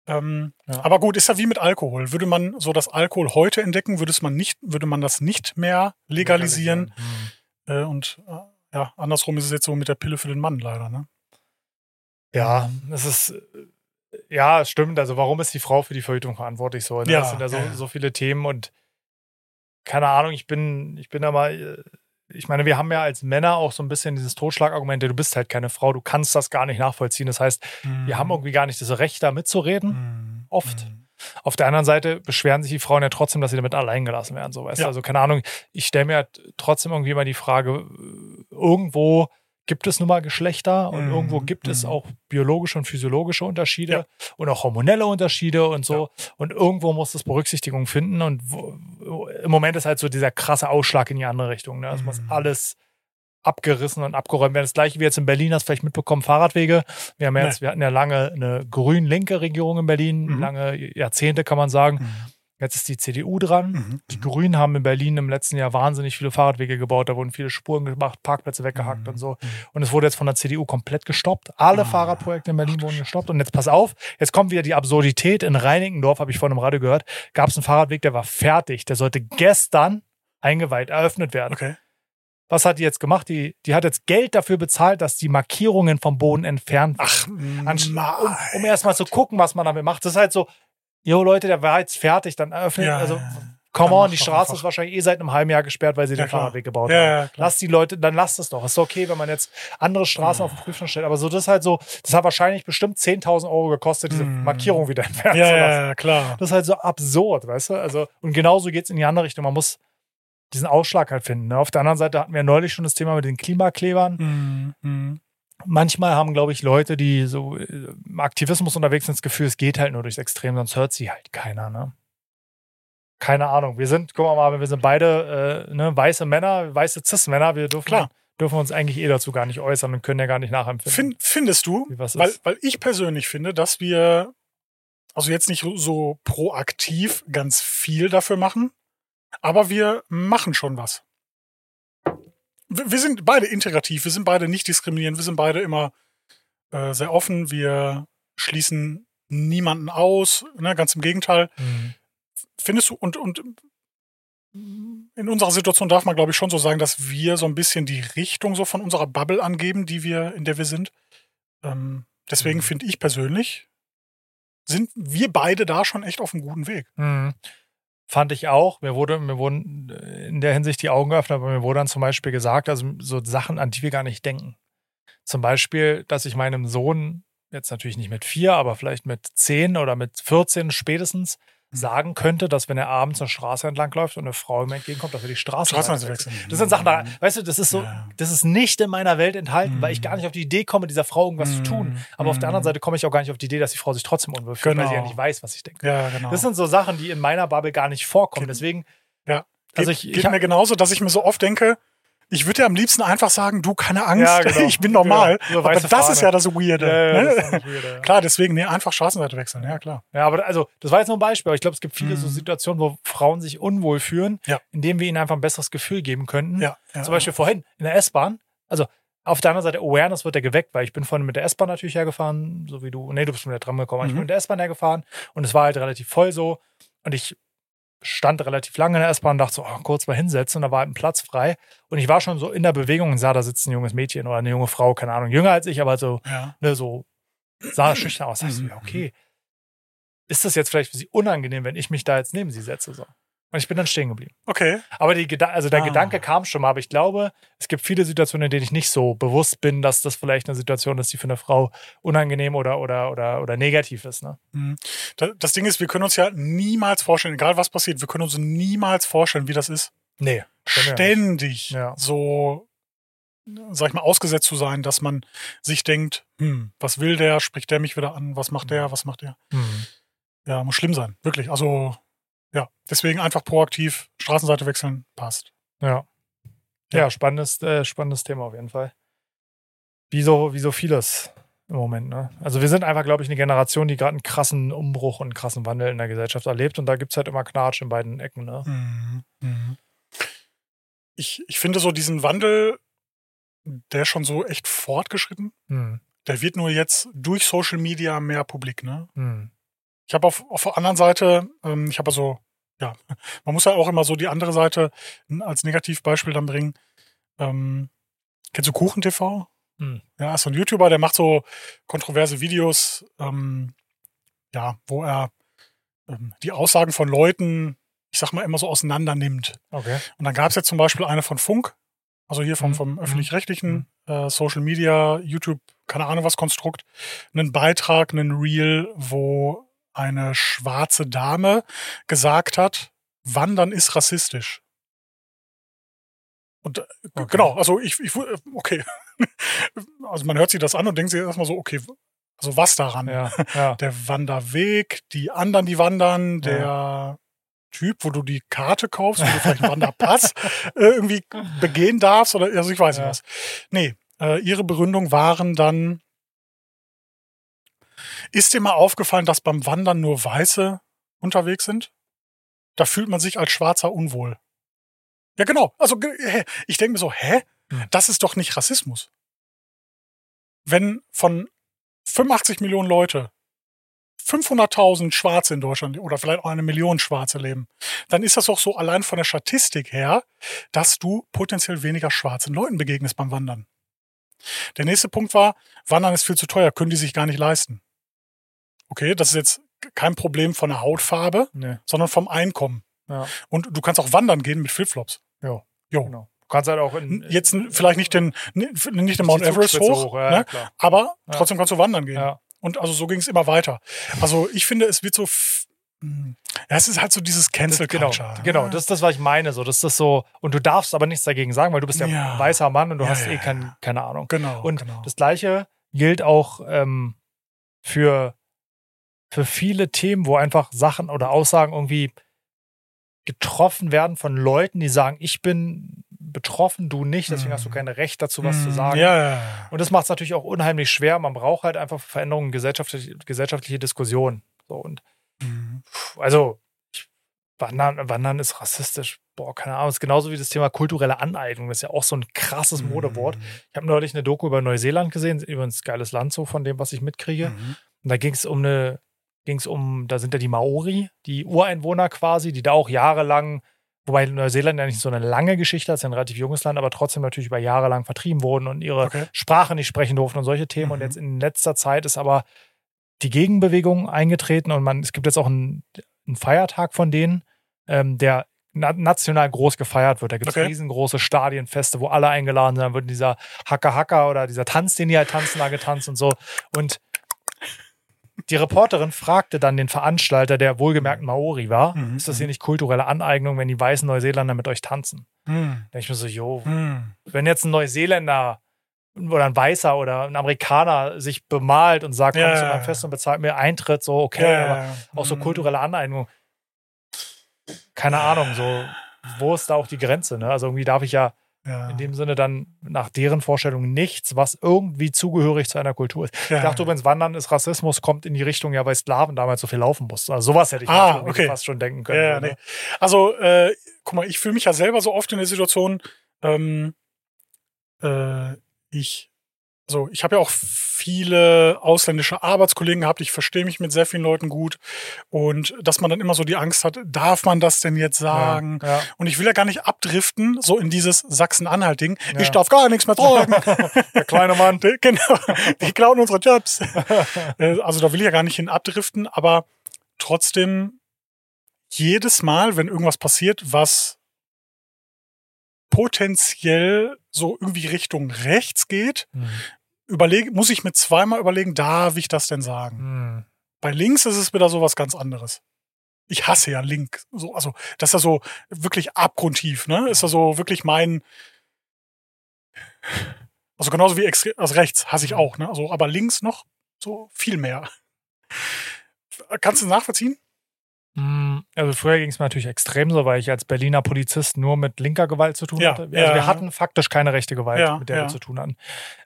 Ähm, Ja. Aber gut, ist ja wie mit Alkohol. Würde man so das Alkohol heute entdecken, würde, es man nicht, würde man das nicht mehr legalisieren. Mhm. Äh, und äh, ja, andersrum ist es jetzt so mit der Pille für den Mann leider. Ne? Ja, es ist, äh, ja, es stimmt. Also, warum ist die Frau für die Verhütung verantwortlich? So, ne? Ja, das sind ja so, ja, so viele Themen und keine Ahnung, ich bin, ich bin da mal, ich meine, wir haben ja als Männer auch so ein bisschen dieses Totschlagargument, du bist halt keine Frau, du kannst das gar nicht nachvollziehen. Das heißt, wir haben irgendwie gar nicht das Recht, da mitzureden. Mhm. oft. Mhm. Auf der anderen Seite beschweren sich die Frauen ja trotzdem, dass sie damit allein gelassen werden. So, weißt du? Ja. Also keine Ahnung, ich stelle mir halt trotzdem irgendwie mal die Frage, äh, irgendwo gibt es nun mal Geschlechter und Mhm, irgendwo gibt es mhm. auch biologische und physiologische Unterschiede Ja. und auch hormonelle Unterschiede und so. Und irgendwo muss es Berücksichtigung finden. Und wo, im Moment ist halt so dieser krasse Ausschlag in die andere Richtung. Ne? Es muss Mhm. alles abgerissen und abgeräumt werden. Das gleiche wie jetzt in Berlin, hast du vielleicht mitbekommen, Fahrradwege. Wir haben ja Nee. jetzt, wir hatten ja lange eine grün-linke Regierung in Berlin, Mhm. lange Jahrzehnte kann man sagen. Mhm. Jetzt ist die CDU dran. Mhm. Die Grünen haben in Berlin im letzten Jahr wahnsinnig viele Fahrradwege gebaut. Da wurden viele Spuren gemacht, Parkplätze weggehackt Mhm. und so. Und es wurde jetzt von der CDU komplett gestoppt. Alle Ah. Fahrradprojekte in Berlin wurden gestoppt. Und jetzt pass auf, jetzt kommt wieder die Absurdität. In Reinickendorf, habe ich vorhin im Radio gehört, gab es einen Fahrradweg, der war fertig. Der sollte gestern eingeweiht, eröffnet werden. Okay. Was hat die jetzt gemacht? Die, die hat jetzt Geld dafür bezahlt, dass die Markierungen vom Boden entfernt werden. Ach, Anst- um, um erstmal zu gucken, was man damit macht. Das ist halt so, jo Leute, der war jetzt fertig, dann eröffnet. Ja, also, come on, die Straße einfach. ist wahrscheinlich eh seit einem halben Jahr gesperrt, weil sie Ja, den klar. Fahrradweg gebaut Ja, haben. ja. Lass die Leute, dann lasst es doch. Ist okay, wenn man jetzt andere Straßen auf den Prüfstand stellt. Aber so, das ist halt so, das hat wahrscheinlich bestimmt 10.000 Euro gekostet, diese Mhm. Markierung wieder entfernt Ja, zu lassen. ja, klar. Das ist halt so absurd, weißt du? Also, und genauso geht es in die andere Richtung. Man muss diesen Ausschlag halt finden. Ne? Auf der anderen Seite hatten wir neulich schon das Thema mit den Klimaklebern. Mhm. Manchmal haben, glaube ich, Leute, die so äh, im Aktivismus unterwegs sind, das Gefühl, es geht halt nur durchs Extrem, sonst hört sie halt keiner, ne? Keine Ahnung. Wir sind, guck mal, wir sind beide äh, ne, weiße Männer, weiße Cis-Männer. Wir dürfen, Klar. dürfen uns eigentlich eh dazu gar nicht äußern und können ja gar nicht nachempfinden. Fin findest du, weil, weil ich persönlich finde, dass wir, also jetzt nicht so proaktiv ganz viel dafür machen, aber wir machen schon was. Wir, sind beide integrativ, wir sind beide nicht diskriminierend, wir sind beide immer äh, sehr offen, wir schließen niemanden aus, ne, ganz im Gegenteil. Mhm. Findest du, und, und in unserer Situation darf man, glaube ich, schon so sagen, dass wir so ein bisschen die Richtung so von unserer Bubble angeben, die wir, in der wir sind. Ähm, deswegen Mhm. finde ich persönlich, sind wir beide da schon echt auf einem guten Weg. Mhm. Fand ich auch. Mir wurde, mir wurden äh, in der Hinsicht die Augen geöffnet, aber mir wurde dann zum Beispiel gesagt, also so Sachen, an die wir gar nicht denken. Zum Beispiel, dass ich meinem Sohn, jetzt natürlich nicht mit vier, aber vielleicht mit zehn oder mit 14 spätestens, sagen könnte, dass wenn er abends eine Straße entlang läuft und eine Frau ihm entgegenkommt, dass er die Straße wechselt. wechseln. Das sind Sachen, da, weißt du, das ist so, Ja. das ist nicht in meiner Welt enthalten, Mhm. weil ich gar nicht auf die Idee komme, dieser Frau irgendwas zu tun. Mhm. Aber auf der anderen Mhm. Seite komme ich auch gar nicht auf die Idee, dass die Frau sich trotzdem unwohl fühlt, weil sie ja Genau. nicht weiß, was ich denke. Ja, genau. Das sind so Sachen, die in meiner Bubble gar nicht vorkommen. Deswegen, ja. also geht, ich, ich geht hab- mir genauso, dass ich mir so oft denke, ich würde dir am liebsten einfach sagen, du, keine Angst, Ja, genau. [laughs] ich bin normal. Genau. So Aber das Fahne. ist ja das Weirde. Ja, ja, ne? das ist nicht weird, ja. Klar, deswegen, nee, einfach Straßenseite wechseln, ja klar. Ja, aber also, das war jetzt nur ein Beispiel. Aber ich glaube, es gibt viele so Mhm. Situationen, wo Frauen sich unwohl fühlen, Ja. indem wir ihnen einfach ein besseres Gefühl geben könnten. Ja, ja. Zum Beispiel vorhin in der S-Bahn. Also, auf der anderen Seite, Awareness wird ja geweckt, weil ich bin vorhin mit der S-Bahn natürlich hergefahren, so wie du. Nee, du bist mit der Tram gekommen. Ich bin Mhm. mit der S-Bahn hergefahren und es war halt relativ voll so. Und ich stand relativ lange in der S-Bahn und dachte so, oh, kurz mal hinsetzen und da war halt ein Platz frei. Und ich war schon so in der Bewegung und sah, da sitzt ein junges Mädchen oder eine junge Frau, keine Ahnung, jünger als ich, aber so, ja. ne, so sah schüchtern aus. Dachte ich so, Mhm. ja, okay. Ist das jetzt vielleicht für sie unangenehm, wenn ich mich da jetzt neben sie setze? So. Und ich bin dann stehen geblieben. Okay. Aber die Geda also der Ah. Gedanke kam schon mal, aber ich glaube, es gibt viele Situationen, in denen ich nicht so bewusst bin, dass das vielleicht eine Situation ist, die für eine Frau unangenehm oder, oder, oder, oder negativ ist. Ne? Mhm. Da- Das Ding ist, wir können uns ja niemals vorstellen, egal was passiert, wir können uns niemals vorstellen, wie das ist, Nee. ständig Ja. so, sag ich mal, ausgesetzt zu sein, dass man sich denkt, hm, was will der, spricht der mich wieder an, was macht der, was macht der? Hm. Ja, muss schlimm sein, wirklich. Also, ja, deswegen einfach proaktiv Straßenseite wechseln, passt. Ja. Ja. Ja, spannendes, äh, spannendes Thema auf jeden Fall. Wie so, wie so vieles im Moment. Ne? Also wir sind einfach, glaube ich, eine Generation, die gerade einen krassen Umbruch und einen krassen Wandel in der Gesellschaft erlebt und da gibt es halt immer Knatsch in beiden Ecken. Ne? Mhm. Mhm. Ich, ich finde so diesen Wandel, der ist schon so echt fortgeschritten. Hm. Der wird nur jetzt durch Social Media mehr publik, ne? Hm. Ich habe auf, auf der anderen Seite, ähm, ich habe also, ja, [laughs] man muss ja auch immer so die andere Seite als Negativbeispiel dann bringen. Ähm, kennst du Kuchen TV? Hm. Ja, ist so ein YouTuber, der macht so kontroverse Videos, ähm, ja, wo er ähm, die Aussagen von Leuten, ich sag mal, immer so auseinander nimmt. Okay. Und dann gab es jetzt zum Beispiel eine von Funk, also hier vom, Mhm. vom Mhm. öffentlich-rechtlichen äh, Social Media, YouTube, keine Ahnung was Konstrukt, einen Beitrag, einen Reel, wo eine schwarze Dame gesagt hat, Wandern ist rassistisch. Und äh, Okay. genau, also ich, ich, wu- okay. [laughs] also man hört sich das an und denkt sich erstmal so, okay, also was daran? Ja, ja. [laughs] Der Wanderweg, die anderen, die wandern, der Typ, wo du die Karte kaufst, wo du vielleicht einen Wanderpass [laughs] äh, irgendwie begehen darfst oder also ich weiß nicht Ja. was. Nee, äh, ihre Begründung waren dann, ist dir mal aufgefallen, dass beim Wandern nur Weiße unterwegs sind? Da fühlt man sich als Schwarzer unwohl. Ja, genau. Also ich denke mir so, hä? Hm. Das ist doch nicht Rassismus. Wenn von 85 Millionen Leute 500.000 Schwarze in Deutschland oder vielleicht auch eine Million Schwarze leben, dann ist das doch so allein von der Statistik her, dass du potenziell weniger schwarzen Leuten begegnest beim Wandern. Der nächste Punkt war, Wandern ist viel zu teuer, können die sich gar nicht leisten. Okay, das ist jetzt kein Problem von der Hautfarbe, Nee. sondern vom Einkommen. Ja. Und du kannst auch wandern gehen mit Flipflops. Jo. Jo. Genau. Du kannst halt auch in. Jetzt vielleicht nicht den, nicht den Mount Everest Zugspitze hoch, ja, ne? aber Ja. trotzdem kannst du wandern gehen. Ja. Und also so ging es immer weiter. Also ich finde, es wird so, hm, ja, es ist halt so dieses Cancel Genau, Culture. ne? genau, das ist das, was ich meine. So, das ist so, und du darfst aber nichts dagegen sagen, weil du bist ja, Ja. ein weißer Mann und du Ja, hast ja, eh ja. kein, keine Ahnung. Genau. Und genau. das Gleiche gilt auch ähm, für, für viele Themen, wo einfach Sachen oder Aussagen irgendwie getroffen werden von Leuten, die sagen, ich bin betroffen, du nicht, deswegen Mhm. hast du kein Recht dazu, was zu Hm, sagen. Ja. Und das macht es natürlich auch unheimlich schwer. Man braucht halt einfach Veränderungen, gesellschaftliche, gesellschaftliche Diskussionen. So, und. Puh, also Wandern, Wandern ist rassistisch. Boah, keine Ahnung. Das ist genauso wie das Thema kulturelle Aneignung. Das ist ja auch so ein krasses Modewort. Hm. Ich habe neulich eine Doku über Neuseeland gesehen, übrigens geiles Land so von dem, was ich mitkriege. Mhm. Und da ging es um eine, ging es um, da sind ja die Maori, die Ureinwohner quasi, die da auch jahrelang, wobei Neuseeland ja nicht so eine lange Geschichte hat, es ist ja ein relativ junges Land, aber trotzdem natürlich über Jahre lang vertrieben wurden und ihre Okay. Sprache nicht sprechen durften und solche Themen. Und Mhm. jetzt in letzter Zeit ist aber die Gegenbewegung eingetreten und man, es gibt jetzt auch einen, einen Feiertag von denen, ähm, der na national groß gefeiert wird. Da gibt es Okay. riesengroße Stadienfeste, wo alle eingeladen sind. Dann wird dieser Haka Haka oder dieser Tanz, den die halt tanzen, da getanzt und so. Und die Reporterin fragte dann den Veranstalter, der wohlgemerkt Maori war, Mhm, ist das hier mhm. nicht kulturelle Aneignung, wenn die weißen Neuseeländer mit euch tanzen? Hm. Da denke ich mir so, jo, Hm. wenn jetzt ein Neuseeländer oder ein Weißer oder ein Amerikaner sich bemalt und sagt, komm Ja, zu meinem. Fest und bezahlt mir Eintritt, so okay, Ja, aber ja, auch so Hm. kulturelle Aneignung. Keine Ahnung, so, wo ist da auch die Grenze? Ne? Also irgendwie darf ich ja Ja. in dem Sinne dann nach deren Vorstellung nichts, was irgendwie zugehörig zu einer Kultur ist. ja. Ich dachte übrigens, Wandern ist Rassismus, kommt in die Richtung, ja, weil Sklaven damals so viel laufen mussten. Also sowas hätte ich Ah, okay. fast schon denken können. Ja, ne? nee. Also, äh, guck mal, ich fühle mich ja selber so oft in der Situation, ähm, äh, ich, so, ich habe ja auch viele ausländische Arbeitskollegen gehabt, ich verstehe mich mit sehr vielen Leuten gut und dass man dann immer so die Angst hat, darf man das denn jetzt sagen? Ja, Und ich will ja gar nicht abdriften, so in dieses Sachsen-Anhalt-Ding. Ja. Ich darf gar nichts mehr tragen. ja. [laughs] Der kleine Mann. [laughs] Die- genau, die klauen unsere Jobs. [laughs] Äh, also da will ich ja gar nicht hin abdriften, aber trotzdem jedes Mal, wenn irgendwas passiert, was potenziell so irgendwie Richtung rechts geht, Hm. Überlege, muss ich mir zweimal überlegen, darf ich das denn sagen? Hm. Bei links ist es wieder so was ganz anderes. Ich hasse ja Link. So, also, das ist ja so wirklich abgrundtief, ne? Ist ja so wirklich mein. Also genauso wie extre also rechts hasse ich auch, ne? Also, aber links noch so viel mehr. Kannst du nachvollziehen? Mm, Also früher ging es mir natürlich extrem so, weil ich als Berliner Polizist nur mit linker Gewalt zu tun Ja, hatte. Also ja. wir hatten faktisch keine rechte Gewalt, Ja, mit der wir zu tun hatten.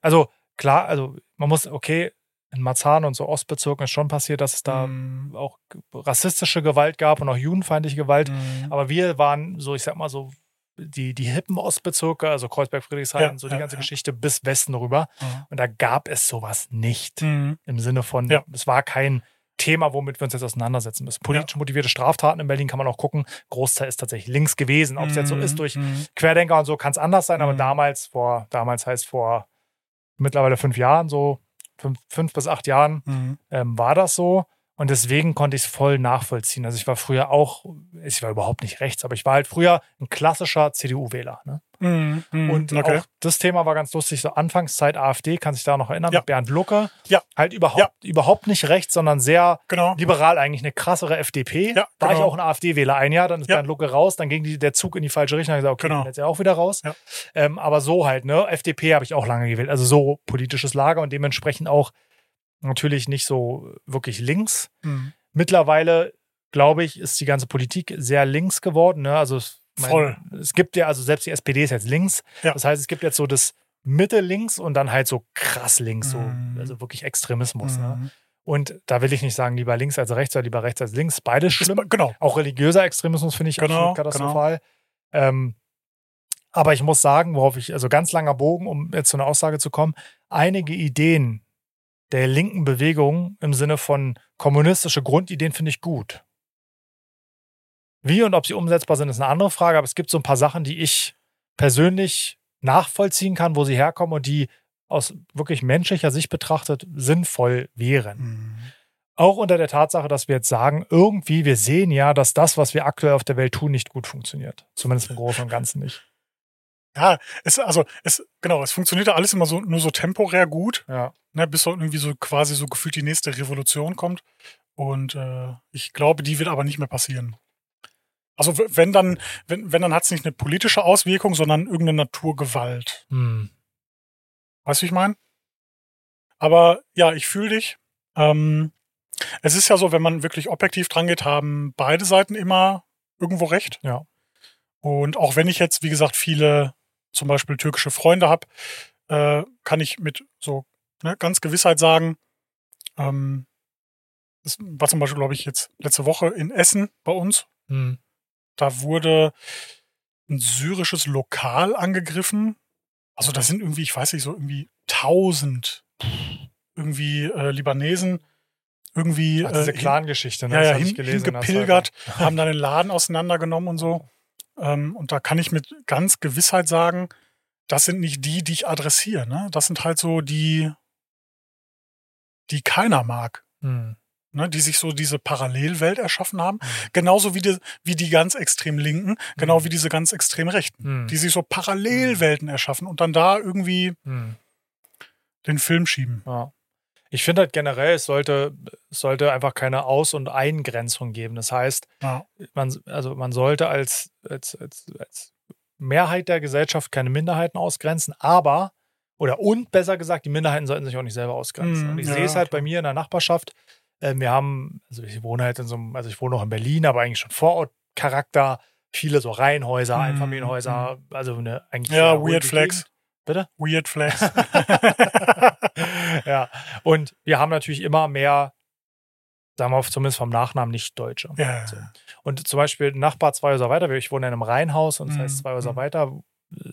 Also klar, also man muss, okay, in Marzahn und so Ostbezirken ist schon passiert, dass es da Mm, auch rassistische Gewalt gab und auch judenfeindliche Gewalt. mm. Aber wir waren so, ich sag mal so, die, die hippen Ostbezirke, also Kreuzberg, Friedrichshain, Ja, so die ja, ganze ja. Geschichte bis Westen rüber. Ja. Und da gab es sowas nicht. Mm, Im Sinne von, es war kein Thema, womit wir uns jetzt auseinandersetzen müssen. Politisch motivierte Straftaten in Berlin kann man auch gucken. Großteil ist tatsächlich links gewesen. Ob es jetzt so ist durch mm, Querdenker und so, kann es anders sein, aber Mhm. damals, vor, damals heißt vor mittlerweile fünf Jahren, so fünf, fünf bis acht Jahren, mm. ähm, war das so. Und deswegen konnte ich es voll nachvollziehen. Also ich war früher auch, ich war überhaupt nicht rechts, aber ich war halt früher ein klassischer CDU-Wähler. Ne? Mhm, mhm, Und okay. auch das Thema war ganz lustig. So Anfangszeit AfD, kann sich da noch erinnern, Ja. mit Bernd Lucke. Ja. Halt überhaupt, Ja. überhaupt nicht rechts, sondern sehr genau. liberal eigentlich eine krassere FDP. Ja, War ich genau. auch ein AfD-Wähler ein Jahr, dann ist. Bernd Lucke raus, dann ging die, der Zug in die falsche Richtung, ich gesagt, okay, Genau. ich jetzt ja auch wieder raus. Ähm, aber so halt, ne? FDP habe ich auch lange gewählt, also so politisches Lager und dementsprechend auch natürlich nicht so wirklich links. Mhm. Mittlerweile, glaube ich, ist die ganze Politik sehr links geworden. Ne? Also es, mein- Voll. es gibt ja, also selbst die SPD ist jetzt links. Ja. Das heißt, es gibt jetzt so das Mitte links und dann halt so krass links, Mhm. so, also wirklich Extremismus. Ne? Mhm. Und da will ich nicht sagen, lieber links als rechts oder lieber rechts als links. Beides Ist- schlimm. Genau. Auch religiöser Extremismus finde ich Genau, absolut katastrophal. Ähm, aber ich muss sagen, worauf ich, also ganz langer Bogen, um jetzt zu einer Aussage zu kommen, einige Ideen der linken Bewegung im Sinne von kommunistische Grundideen finde ich gut. Wie und ob sie umsetzbar sind, ist eine andere Frage, aber es gibt so ein paar Sachen, die ich persönlich nachvollziehen kann, wo sie herkommen und die aus wirklich menschlicher Sicht betrachtet sinnvoll wären. Mhm. Auch unter der Tatsache, dass wir jetzt sagen, irgendwie, wir sehen ja, dass das, was wir aktuell auf der Welt tun, nicht gut funktioniert. Zumindest im Großen und Ganzen nicht. Ja, es, also, es, genau, es funktioniert ja alles immer so, nur so temporär gut, Ja. ne, bis so irgendwie so quasi so gefühlt die nächste Revolution kommt. Und äh, ich glaube, die wird aber nicht mehr passieren. Also wenn dann, wenn, wenn dann hat es nicht eine politische Auswirkung, sondern irgendeine Naturgewalt. Hm. Weißt du, wie ich meine? Aber ja, ich fühle dich. Ähm, es ist ja so, wenn man wirklich objektiv dran geht, haben beide Seiten immer irgendwo recht. Ja. Und auch wenn ich jetzt, wie gesagt, viele zum Beispiel türkische Freunde habe, äh, kann ich mit so ne, ganz Gewissheit sagen, ähm, das war zum Beispiel, glaube ich, jetzt letzte Woche in Essen bei uns. Hm. Da wurde ein syrisches Lokal angegriffen. Also da sind irgendwie, ich weiß nicht, so irgendwie tausend irgendwie äh, Libanesen irgendwie Ach, diese äh, Clan-Geschichte, ne? ja, ja, hingepilgert, haben dann den Laden auseinandergenommen und so. Ähm, und da kann ich mit ganz Gewissheit sagen, das sind nicht die, die ich adressiere. Ne? Das sind halt so die, die keiner mag. Hm. Ne, die sich so diese Parallelwelt erschaffen haben. Genauso wie die, wie die ganz extrem Linken, genau Mhm. wie diese ganz extrem Rechten. Hm. Die sich so Parallelwelten erschaffen und dann da irgendwie Hm. den Film schieben. Ja. Ich finde halt generell, es sollte, sollte einfach keine Aus- und Eingrenzung geben. Das heißt, Ja. man, also man sollte als, als, als, als Mehrheit der Gesellschaft keine Minderheiten ausgrenzen, aber, oder und besser gesagt, die Minderheiten sollten sich auch nicht selber ausgrenzen. Mhm, und ich ja, sehe es halt klar. bei mir in der Nachbarschaft. Äh, wir haben, also ich wohne halt in so einem, also ich wohne noch in Berlin, aber eigentlich schon Vorortcharakter, viele so Reihenhäuser, Mhm, Einfamilienhäuser, also eine eigentlich Ja, Weird Flex. Gegend. Bitte? Weird Flex. [laughs] [laughs] [laughs] ja, und wir haben natürlich immer mehr, sagen wir mal, zumindest vom Nachnamen nicht Deutsche. ja. Und zum Beispiel ein Nachbar zwei Häuser weiter, ich wohne in einem Reihenhaus und das Mhm, heißt zwei Häuser mhm. weiter,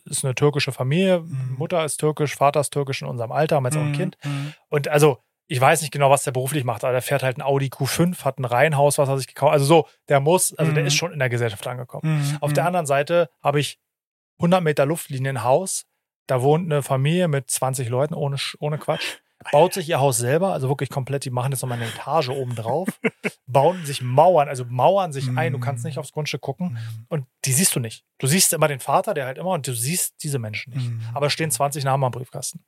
ist eine türkische Familie, Mhm. Mutter ist türkisch, Vater ist türkisch in unserem Alter, haben jetzt auch ein Mhm, Kind. mhm. Und also, ich weiß nicht genau, was der beruflich macht, aber der fährt halt ein Audi Q5, hat ein Reihenhaus, was er sich gekauft Also so, der muss, also der Mhm. ist schon in der Gesellschaft angekommen. Mhm, Auf der mhm. anderen Seite habe ich 100 Meter Luftlinie ein Haus. Da wohnt eine Familie mit 20 Leuten, ohne, ohne Quatsch. Baut sich ihr Haus selber, also wirklich komplett. Die machen jetzt nochmal eine Etage oben drauf. [laughs] bauen sich Mauern, also mauern sich ein. Du kannst nicht aufs Grundstück gucken. Mhm. Und die siehst du nicht. Du siehst immer den Vater, der halt immer, und du siehst diese Menschen nicht. Mhm. Aber es stehen 20 Namen am Briefkasten.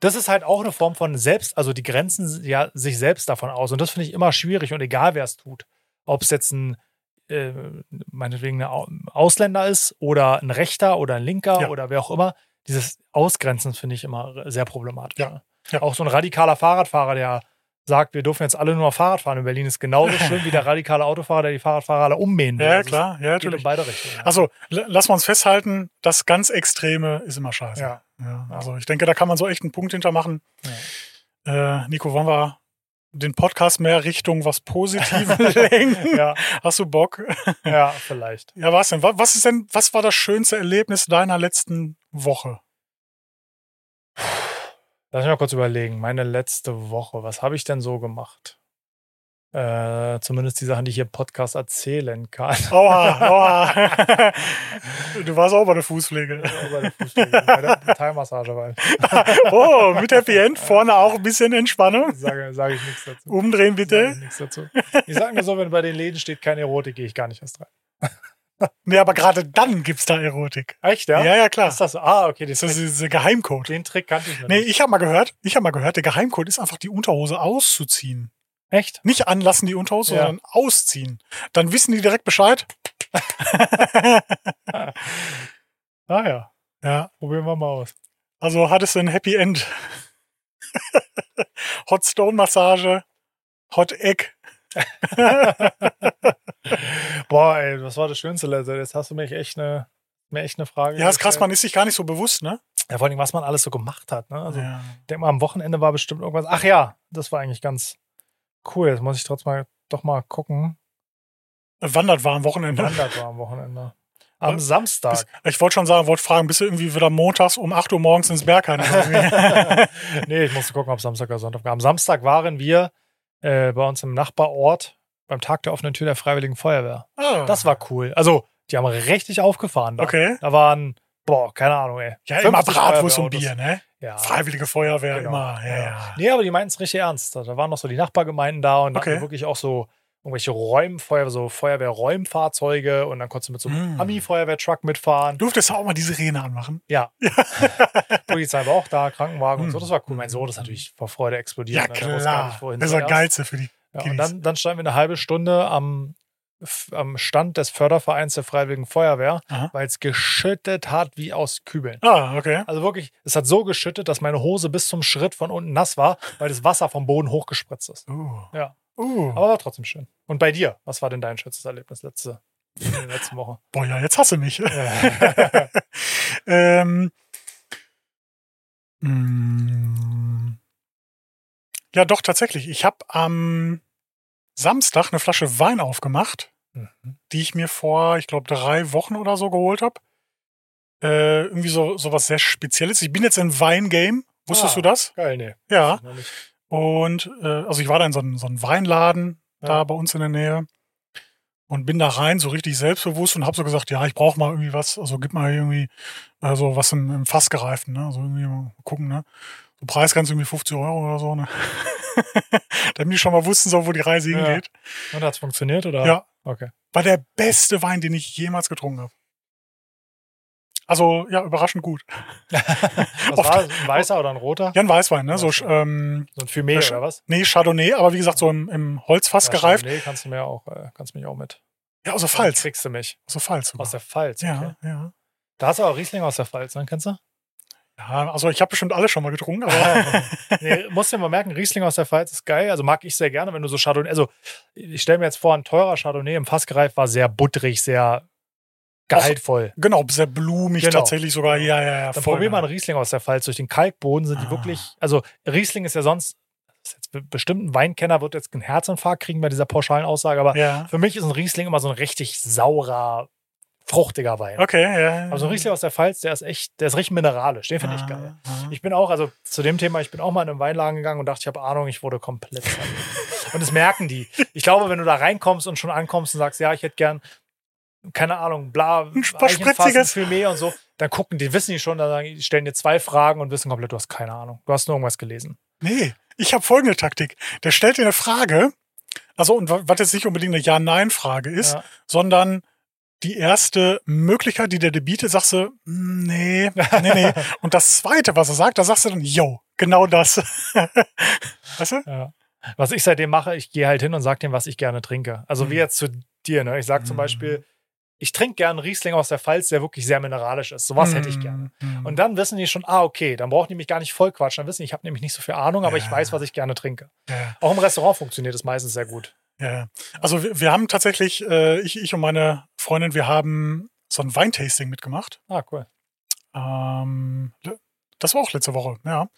Das ist halt auch eine Form von selbst, also die grenzen ja sich selbst davon aus. Und das finde ich immer schwierig und egal wer es tut. Ob es jetzt ein, äh, meinetwegen ein Au- Ausländer ist oder ein Rechter oder ein Linker Ja. oder wer auch immer, dieses Ausgrenzen finde ich immer sehr problematisch. Ja. Ja. Auch so ein radikaler Fahrradfahrer, der sagt, wir dürfen jetzt alle nur Fahrrad fahren in Berlin, ist genauso [laughs] schlimm wie der radikale Autofahrer, der die Fahrradfahrer alle ummähen will. Ja, Also klar, ja, natürlich. beide Richtungen. Also l- lassen wir uns festhalten, das ganz Extreme ist immer scheiße. ja. Ja, also ich denke, da kann man so echt einen Punkt hintermachen. Äh, Nico, wollen wir den Podcast mehr Richtung was Positives [laughs] lenken? ja, Hast du Bock? ja, vielleicht. Ja, was denn? Wa- Was ist denn, was war das schönste Erlebnis deiner letzten Woche? Lass mich mal kurz überlegen. Meine letzte Woche, was habe ich denn so gemacht? Äh, zumindest die Sachen, die ich hier im Podcast erzählen kann. Aua, [laughs] aua. du warst auch bei der Fußpflege. bei der Fußpflege, bei der Thai-Massage war ich. Oh, mit Happy End. Vorne auch ein bisschen Entspannung. Sage, sage ich nichts dazu. Umdrehen Sage bitte. ich nichts dazu. Ich sage mir so, wenn bei den Läden steht keine Erotik, gehe ich gar nicht erst rein. [laughs] Nee, aber gerade dann gibt's da Erotik. Echt, ja? Ja, ja, klar. Ist das so? Ah, okay, Das ist dieser Geheimcode. den Trick kannte ich noch Nee, nicht. ich habe mal gehört, ich habe mal gehört, der Geheimcode ist einfach die Unterhose auszuziehen. Echt? Nicht anlassen die Unterhose, Ja. sondern ausziehen. Dann wissen die direkt Bescheid. [laughs] Ah ja, Ja, probieren wir mal aus. also hattest du ein Happy End. [laughs] Hot Stone Massage, Hot Egg. [laughs] Boah, ey, was war das Schönste, Leute? Jetzt hast du mich echt eine, mir echt eine Frage. Ja, ist krass, man ist sich gar nicht so bewusst, ne? Ja, vor allem, was man alles so gemacht hat. Ne? Also, ja. ich denke mal, am Wochenende war bestimmt irgendwas. Ach ja, das war eigentlich ganz cool. Jetzt muss ich trotzdem mal, doch mal gucken. Wandert war am Wochenende. Wandert war am Wochenende. [laughs] Am? Samstag. Ich wollte schon sagen, wollte fragen, bist du irgendwie wieder montags um 8 Uhr morgens ins Bergheim? [laughs] nee, ich musste gucken, ob Samstag oder Sonntag war. Am Samstag waren wir äh, bei uns im Nachbarort beim Tag der offenen Tür der Freiwilligen Feuerwehr. ah, Das war cool. Also, die haben richtig aufgefahren. Da, Okay. da waren, boah, keine Ahnung, ey. Ja, immer 50 Bratwurst und. Bier, ne? Ja. Freiwillige Feuerwehr, Genau. immer. Ja, ja. Nee, aber die meinten es richtig ernst. Da da waren noch so die Nachbargemeinden da und da Okay. hatten wirklich auch so irgendwelche Räumfeuer, so Feuerwehr-Räumfahrzeuge und dann konntest du mit so einem Mm. Ami-Feuerwehr-Truck mitfahren. Durftest du auch mal die Sirene anmachen? Ja. [laughs] [laughs] Polizei war auch da, Krankenwagen und so. Mm. Das war cool. Mein Sohn ist natürlich vor Freude explodiert. Ja, ne? Der nicht, klar. Das ist das zuerst. Geilste für die. Ja, und dann, dann standen wir eine halbe Stunde am, am Stand des Fördervereins der Freiwilligen Feuerwehr, weil es geschüttet hat wie aus Kübeln. Ah, okay. Also wirklich, es hat so geschüttet, dass meine Hose bis zum Schritt von unten nass war, weil das Wasser vom Boden hochgespritzt ist. Uh. Ja. Uh. Aber war trotzdem schön. Und bei dir, was war denn dein schönstes Erlebnis letzte, letzten Woche? [laughs] Boah, ja, jetzt hasse mich. Ja. [laughs] ähm, mm, ja, doch, tatsächlich. Ich habe am Samstag eine Flasche Wein aufgemacht, Mhm. die ich mir vor, ich glaube, drei Wochen oder so geholt habe. Äh, irgendwie so, so was sehr Spezielles. Ich bin jetzt in Weingame. Wusstest Ah. du das? Geil, nee. Ja. Und äh, also ich war da in so einem so einem Weinladen da Ja. bei uns in der Nähe und bin da rein so richtig selbstbewusst und habe so gesagt, ja, ich brauche mal irgendwie was, also gib mal irgendwie äh, so was im, im Fass gereiften, ne? Also irgendwie mal gucken, ne? So Preisgrenze irgendwie 50 Euro oder so, ne? [laughs] Damit die schon mal wussten, so wo die Reise Ja. hingeht. Und hat es funktioniert, oder? Ja. Okay. War der beste Wein, den ich jemals getrunken habe. Also ja, überraschend gut. [laughs] [laughs] Was Oft- war es? Ein weißer oder ein roter? Ja, ein Weißwein, ne? So, ähm, So ein Fumé Ja, oder was? nee, Chardonnay, aber wie gesagt, so im, im Holzfass Ja, gereift. Nee, kannst du mir auch, äh, kannst mich auch mit. Ja, aus der Dann Pfalz. Kriegst du mich. Aus der Pfalz. sogar. Aus der Pfalz. Ja, Okay. ja. Da hast du auch Riesling aus der Pfalz, ne? Kennst du? Ja, also ich habe bestimmt alles schon mal getrunken, aber [laughs] nee, musst dir mal merken, Riesling aus der Pfalz ist geil. Also mag ich sehr gerne, wenn du so Chardonnay. Also, ich stelle mir jetzt vor, ein teurer Chardonnay im Fass gereift war sehr butterig, sehr gehaltvoll. genau, sehr blumig Genau. tatsächlich sogar. Ja, ja, ja. Dann voll, probier mal einen Riesling aus der Pfalz. Durch den Kalkboden sind die Ah. wirklich. Also, Riesling ist ja sonst. Ist jetzt be- bestimmt ein Weinkenner wird jetzt einen Herzinfarkt kriegen bei dieser pauschalen Aussage, aber Ja. für mich ist ein Riesling immer so ein richtig saurer, fruchtiger Wein. Okay, ja. Also ein Riesling aus der Pfalz, der ist echt, der ist richtig mineralisch. Den finde ich Ah, geil. ah. Ich bin auch, also zu dem Thema, ich bin auch mal in einen Weinladen gegangen und dachte, ich habe Ahnung, ich wurde komplett. [laughs] Und das merken die. Ich glaube, wenn du da reinkommst und schon ankommst und sagst, ja, ich hätte gern, keine Ahnung, bla, Eichenfass, Spritziges. Fumé und so, dann gucken die, wissen die schon, dann stellen dir zwei Fragen und wissen komplett, du hast keine Ahnung. Du hast nur irgendwas gelesen. Nee, ich habe folgende Taktik. Der stellt dir eine Frage, also und wa- was jetzt nicht unbedingt eine Ja-Nein-Frage ist, Ja. sondern die erste Möglichkeit, die der dir bietet, sagst du, "Mm, nee, nee, nee. [laughs] Und das zweite, was er sagt, da sagst du dann, yo, genau das. [laughs] weißt du? Ja. Was ich seitdem mache, ich gehe halt hin und sage dem, was ich gerne trinke. Also wie Mhm. jetzt zu dir, ne? Ich sage zum Mhm. Beispiel, ich trinke gerne Riesling aus der Pfalz, der wirklich sehr mineralisch ist. Sowas hätte ich gerne. Mm, mm. Und dann wissen die schon, ah, okay, dann brauchen die mich gar nicht voll quatschen. Dann wissen die, ich habe nämlich nicht so viel Ahnung, aber ich Ja. weiß, was ich gerne trinke. ja. Auch im Restaurant funktioniert es meistens sehr gut. Ja, also wir, wir haben tatsächlich, äh, ich, ich und meine Freundin, wir haben so ein Weintasting mitgemacht. Ah, cool. Ähm, das war auch letzte Woche, ja.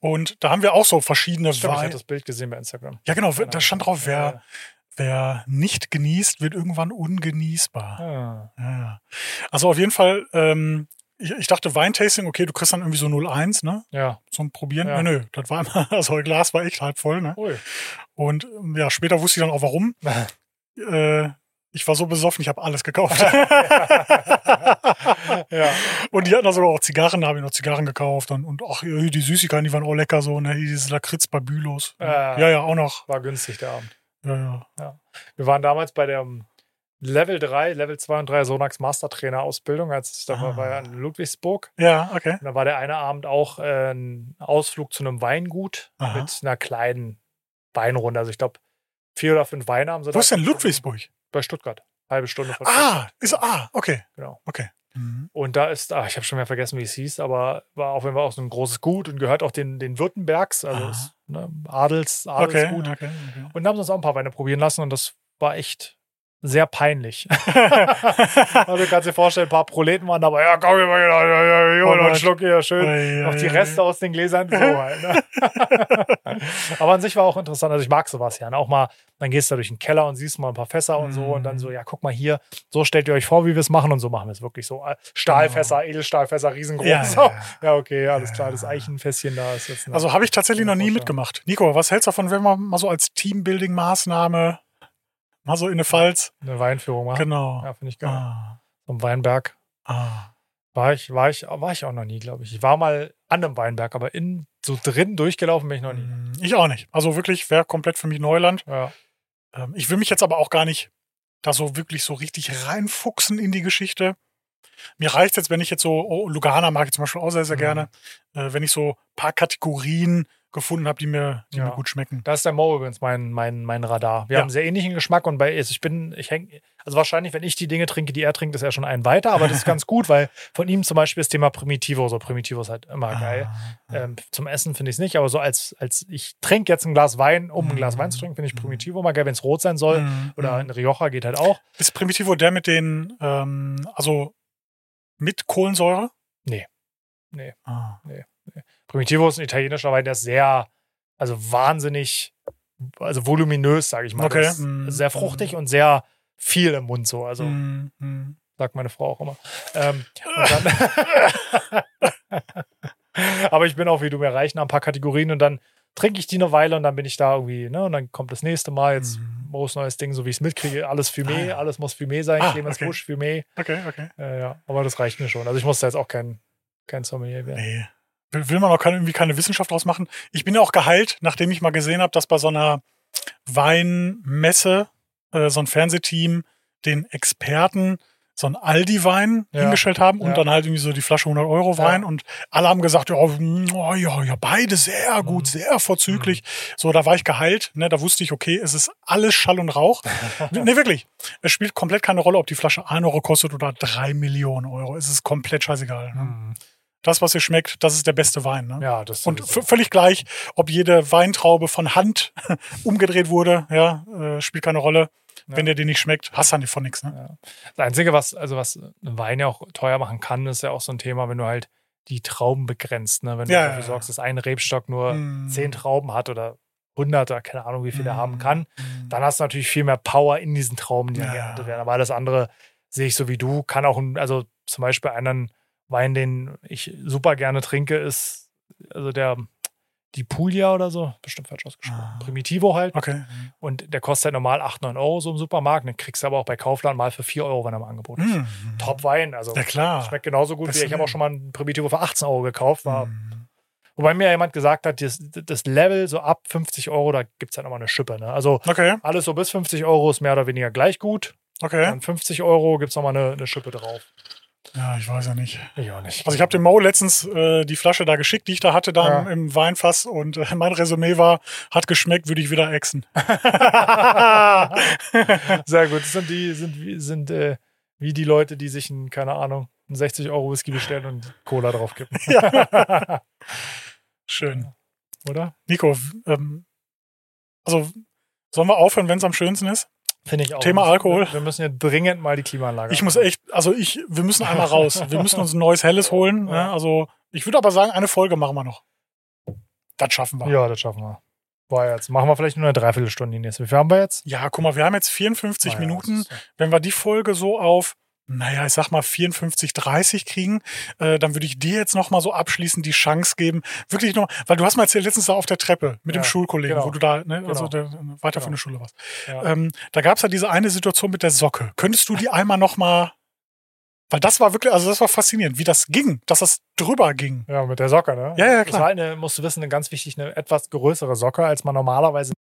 Und da haben wir auch so verschiedene Stimmt, ich Weine. hatte das Bild gesehen bei Instagram. Ja, genau, da stand drauf, wer, wer nicht genießt, wird irgendwann ungenießbar. Ja. Ja, ja. Also auf jeden Fall, ähm, ich, ich dachte Weintasting, okay, du kriegst dann irgendwie so 0,1, ne? ja. Zum Probieren. Ja. Nö, nö, das war immer, [laughs] also Glas war echt halb voll, ne? Ui. Und ähm, ja, später wusste ich dann auch warum. [laughs] äh, ich war so besoffen, ich habe alles gekauft. ja. [laughs] und die hatten da sogar auch Zigarren, da habe ich noch Zigarren gekauft. Und, und ach, die Süßigkeiten, die waren auch lecker so, ne? Dieses Lakritz bei Bülos. Äh. ja, ja, auch noch. War günstig der Abend. Ja, ja. Wir waren damals bei der, Level 3, Level 2 und 3 Sonax Mastertrainer Ausbildung, als ich da war, Ah. war in Ludwigsburg. Ja, okay. Und da war der eine Abend auch äh, ein Ausflug zu einem Weingut Aha. mit einer kleinen Weinrunde. Also ich glaube, vier oder fünf Weine haben sie Wo da. ist denn Ludwigsburg? Bei Stuttgart. Halbe Stunde von Ah, Stuttgart. ist ah, okay. Genau. Okay. Mhm. Und da ist, ach, ich habe schon mehr vergessen, wie es hieß, aber war auf jeden Fall auch so ein großes Gut und gehört auch den, den Württembergs, also ist, ne, Adels, Okay, Adelsgut. okay, okay. Und da haben sie uns auch ein paar Weine probieren lassen und das war echt sehr peinlich. [laughs] also du kannst dir vorstellen, ein paar Proleten waren dabei, ja, komm, hier mal, ja, ja, ja, ja, noch einen Gott. Schluck hier, schön. Ui, Noch die. Reste aus den Gläsern. So halt, ne? [laughs] Aber an sich war auch interessant. Also ich mag sowas ja. ne? Auch mal, dann gehst du da durch den Keller und siehst mal ein paar Fässer und so und dann so, ja, guck mal hier, so stellt ihr euch vor, wie wir es machen und so machen wir es wirklich so. Äh, Stahlfässer, Edelstahlfässer, riesengroß. Ja, ja, [laughs] ja. okay, alles klar, das Eichenfässchen da ist jetzt. Also habe ich tatsächlich noch nie mitgemacht. Nico, was hältst du davon, wenn wir mal so als Teambuilding-Maßnahme mal so in eine Pfalz? eine Weinführung machen. Genau. Ja, finde ich geil. Ah, ein Weinberg. ah. War ich, war ich, war ich auch noch nie, glaube ich. Ich war mal an einem Weinberg, aber in so drin durchgelaufen bin ich noch nie. Mm, Ich auch nicht. Also wirklich wäre komplett für mich Neuland. Ja. Ähm, Ich will mich jetzt aber auch gar nicht da so wirklich so richtig reinfuchsen in die Geschichte. Mir reicht jetzt, wenn ich jetzt so, oh, Lugana mag ich zum Beispiel auch sehr, sehr Mhm. gerne, äh, wenn ich so ein paar Kategorien gefunden habe, die mir, die Ja. mir gut schmecken. Da ist der Mo übrigens mein, mein, mein Radar. Wir Ja. haben sehr ähnlichen Geschmack und bei, also ich bin, ich häng, also wahrscheinlich, wenn ich die Dinge trinke, die er trinkt, ist er schon einen weiter, aber das ist ganz [laughs] gut, weil von ihm zum Beispiel das Thema Primitivo, so Primitivo ist halt immer geil. Ah, Ähm, zum Essen finde ich es nicht, aber so als, als ich trinke jetzt ein Glas Wein, um ein Glas Mhm. Wein zu trinken, finde ich Primitivo mal geil, wenn es rot sein soll. mm, Oder ein Rioja geht halt auch. Ist Primitivo der mit den, ähm, also mit Kohlensäure? Nee. Nee. Ah. Primitivo ist ein italienischer Wein, der ist sehr, also wahnsinnig, also voluminös, sage ich mal. Okay. Mm. Sehr fruchtig und sehr viel im Mund so. Also Mm, mm. sagt meine Frau auch immer. Ähm, [laughs] [laughs] Aber ich bin auch, wie du mir reichen, ein paar Kategorien und dann trinke ich die eine Weile und dann bin ich da irgendwie, ne? Und dann kommt das nächste Mal, jetzt Mhm. großes neues Ding, so wie ich es mitkriege, alles Fumé, Ah, ja. alles muss Fumé sein, Ah, Clemens okay. Busch, Fumé. Okay, okay. Äh, ja, aber das reicht mir schon. Also ich muss da jetzt auch kein, kein Sommelier werden. Nee. Will, man auch keine, irgendwie keine Wissenschaft draus machen? Ich bin ja auch geheilt, nachdem ich mal gesehen habe, dass bei so einer Weinmesse äh, so ein Fernsehteam den Experten so ein Aldi-Wein Ja. hingestellt haben und Ja. dann halt irgendwie so die Flasche 100 Euro Wein Ja. und alle haben gesagt, ja, oh, ja, ja, beide sehr gut, Mhm. sehr vorzüglich. So, da war ich geheilt, ne, da wusste ich, okay, es ist alles Schall und Rauch. [laughs] ne, wirklich. Es spielt komplett keine Rolle, ob die Flasche 1 Euro kostet oder 3 Millionen Euro. Es ist komplett scheißegal. Ne? Mhm. Das, was ihr schmeckt, das ist der beste Wein. Ne? Ja, das Und völlig gleich, ob jede Weintraube von Hand [laughs] umgedreht wurde, ja, äh, spielt keine Rolle. Ja. Wenn der dir nicht schmeckt, hast du von nichts. Ne? Das Einzige, was, also was Wein ja auch teuer machen kann, ist ja auch so ein Thema, wenn du halt die Trauben begrenzt. Ne? Wenn Ja, du ja, dafür ja. sorgst, dass ein Rebstock nur Mm. zehn Trauben hat oder 100 oder keine Ahnung, wie viel er Mm. haben kann, Mm. dann hast du natürlich viel mehr Power in diesen Trauben, die Ja. geerntet werden. Aber alles andere sehe ich so wie du, kann auch, ein, also zum Beispiel einen Wein, den ich super gerne trinke, ist also der die Puglia oder so, bestimmt falsch ausgesprochen. Ah. Primitivo halt. Okay. Und der kostet halt normal 8, 9 Euro so im Supermarkt. Den kriegst du aber auch bei Kaufland mal für 4 Euro, wenn er im Angebot ist. Mm. Top Wein. Also Ja, klar. schmeckt genauso gut wie Beste ich habe auch schon mal einen Primitivo für 18 Euro gekauft. War, Mm. Wobei mir jemand gesagt hat, das, das Level so ab 50 Euro, da gibt es halt nochmal eine Schippe. Ne? Also Okay, alles so bis 50 Euro ist mehr oder weniger gleich gut. okay. Dann 50 Euro gibt es nochmal eine, eine Schippe drauf. Ja, ich weiß ja nicht. Ich auch nicht. Also ich habe dem Mo letztens äh, die Flasche da geschickt, die ich da hatte, da Ja. im, Weinfass und äh, mein Resümee war, hat geschmeckt, würde ich wieder exen. [laughs] [laughs] Sehr gut. Das sind die, sind, wie- sind äh, wie die Leute, die sich einen, keine Ahnung, einen 60 Euro Whisky bestellen und Cola draufkippen. [laughs] Schön. Oder? Nico, ähm, also sollen wir aufhören, wenn es am schönsten ist? Finde ich auch. Thema Alkohol. Wir müssen ja dringend mal die Klimaanlage. Ich muss anmachen. echt, also ich, wir müssen einmal raus. [laughs] Wir müssen uns ein neues Helles holen. Ja. Ne? Also ich würde aber sagen, eine Folge machen wir noch. Das schaffen wir. Ja, das schaffen wir. War jetzt. Machen wir vielleicht nur eine Dreiviertelstunde die nächste. Wie viel haben wir jetzt? Ja, guck mal, wir haben jetzt 54 Ah ja, Minuten. Wenn wir die Folge so auf, naja, ich sag mal 54, 30 kriegen, äh, dann würde ich dir jetzt noch mal so abschließend die Chance geben, wirklich noch, weil du hast mal erzählt, letztens da auf der Treppe mit dem Ja, Schulkollegen, genau. wo du da, ne, also Genau. der, weiter von Genau. der Schule warst. Ja. Ähm, da gab es ja diese eine Situation mit der Socke. Könntest du die einmal noch mal, weil das war wirklich, also das war faszinierend, wie das ging, dass das drüber ging. ja, mit der Socke, ne? Ja, ja, Das klar. war eine, musst du wissen, eine ganz wichtig, eine etwas größere Socke, als man normalerweise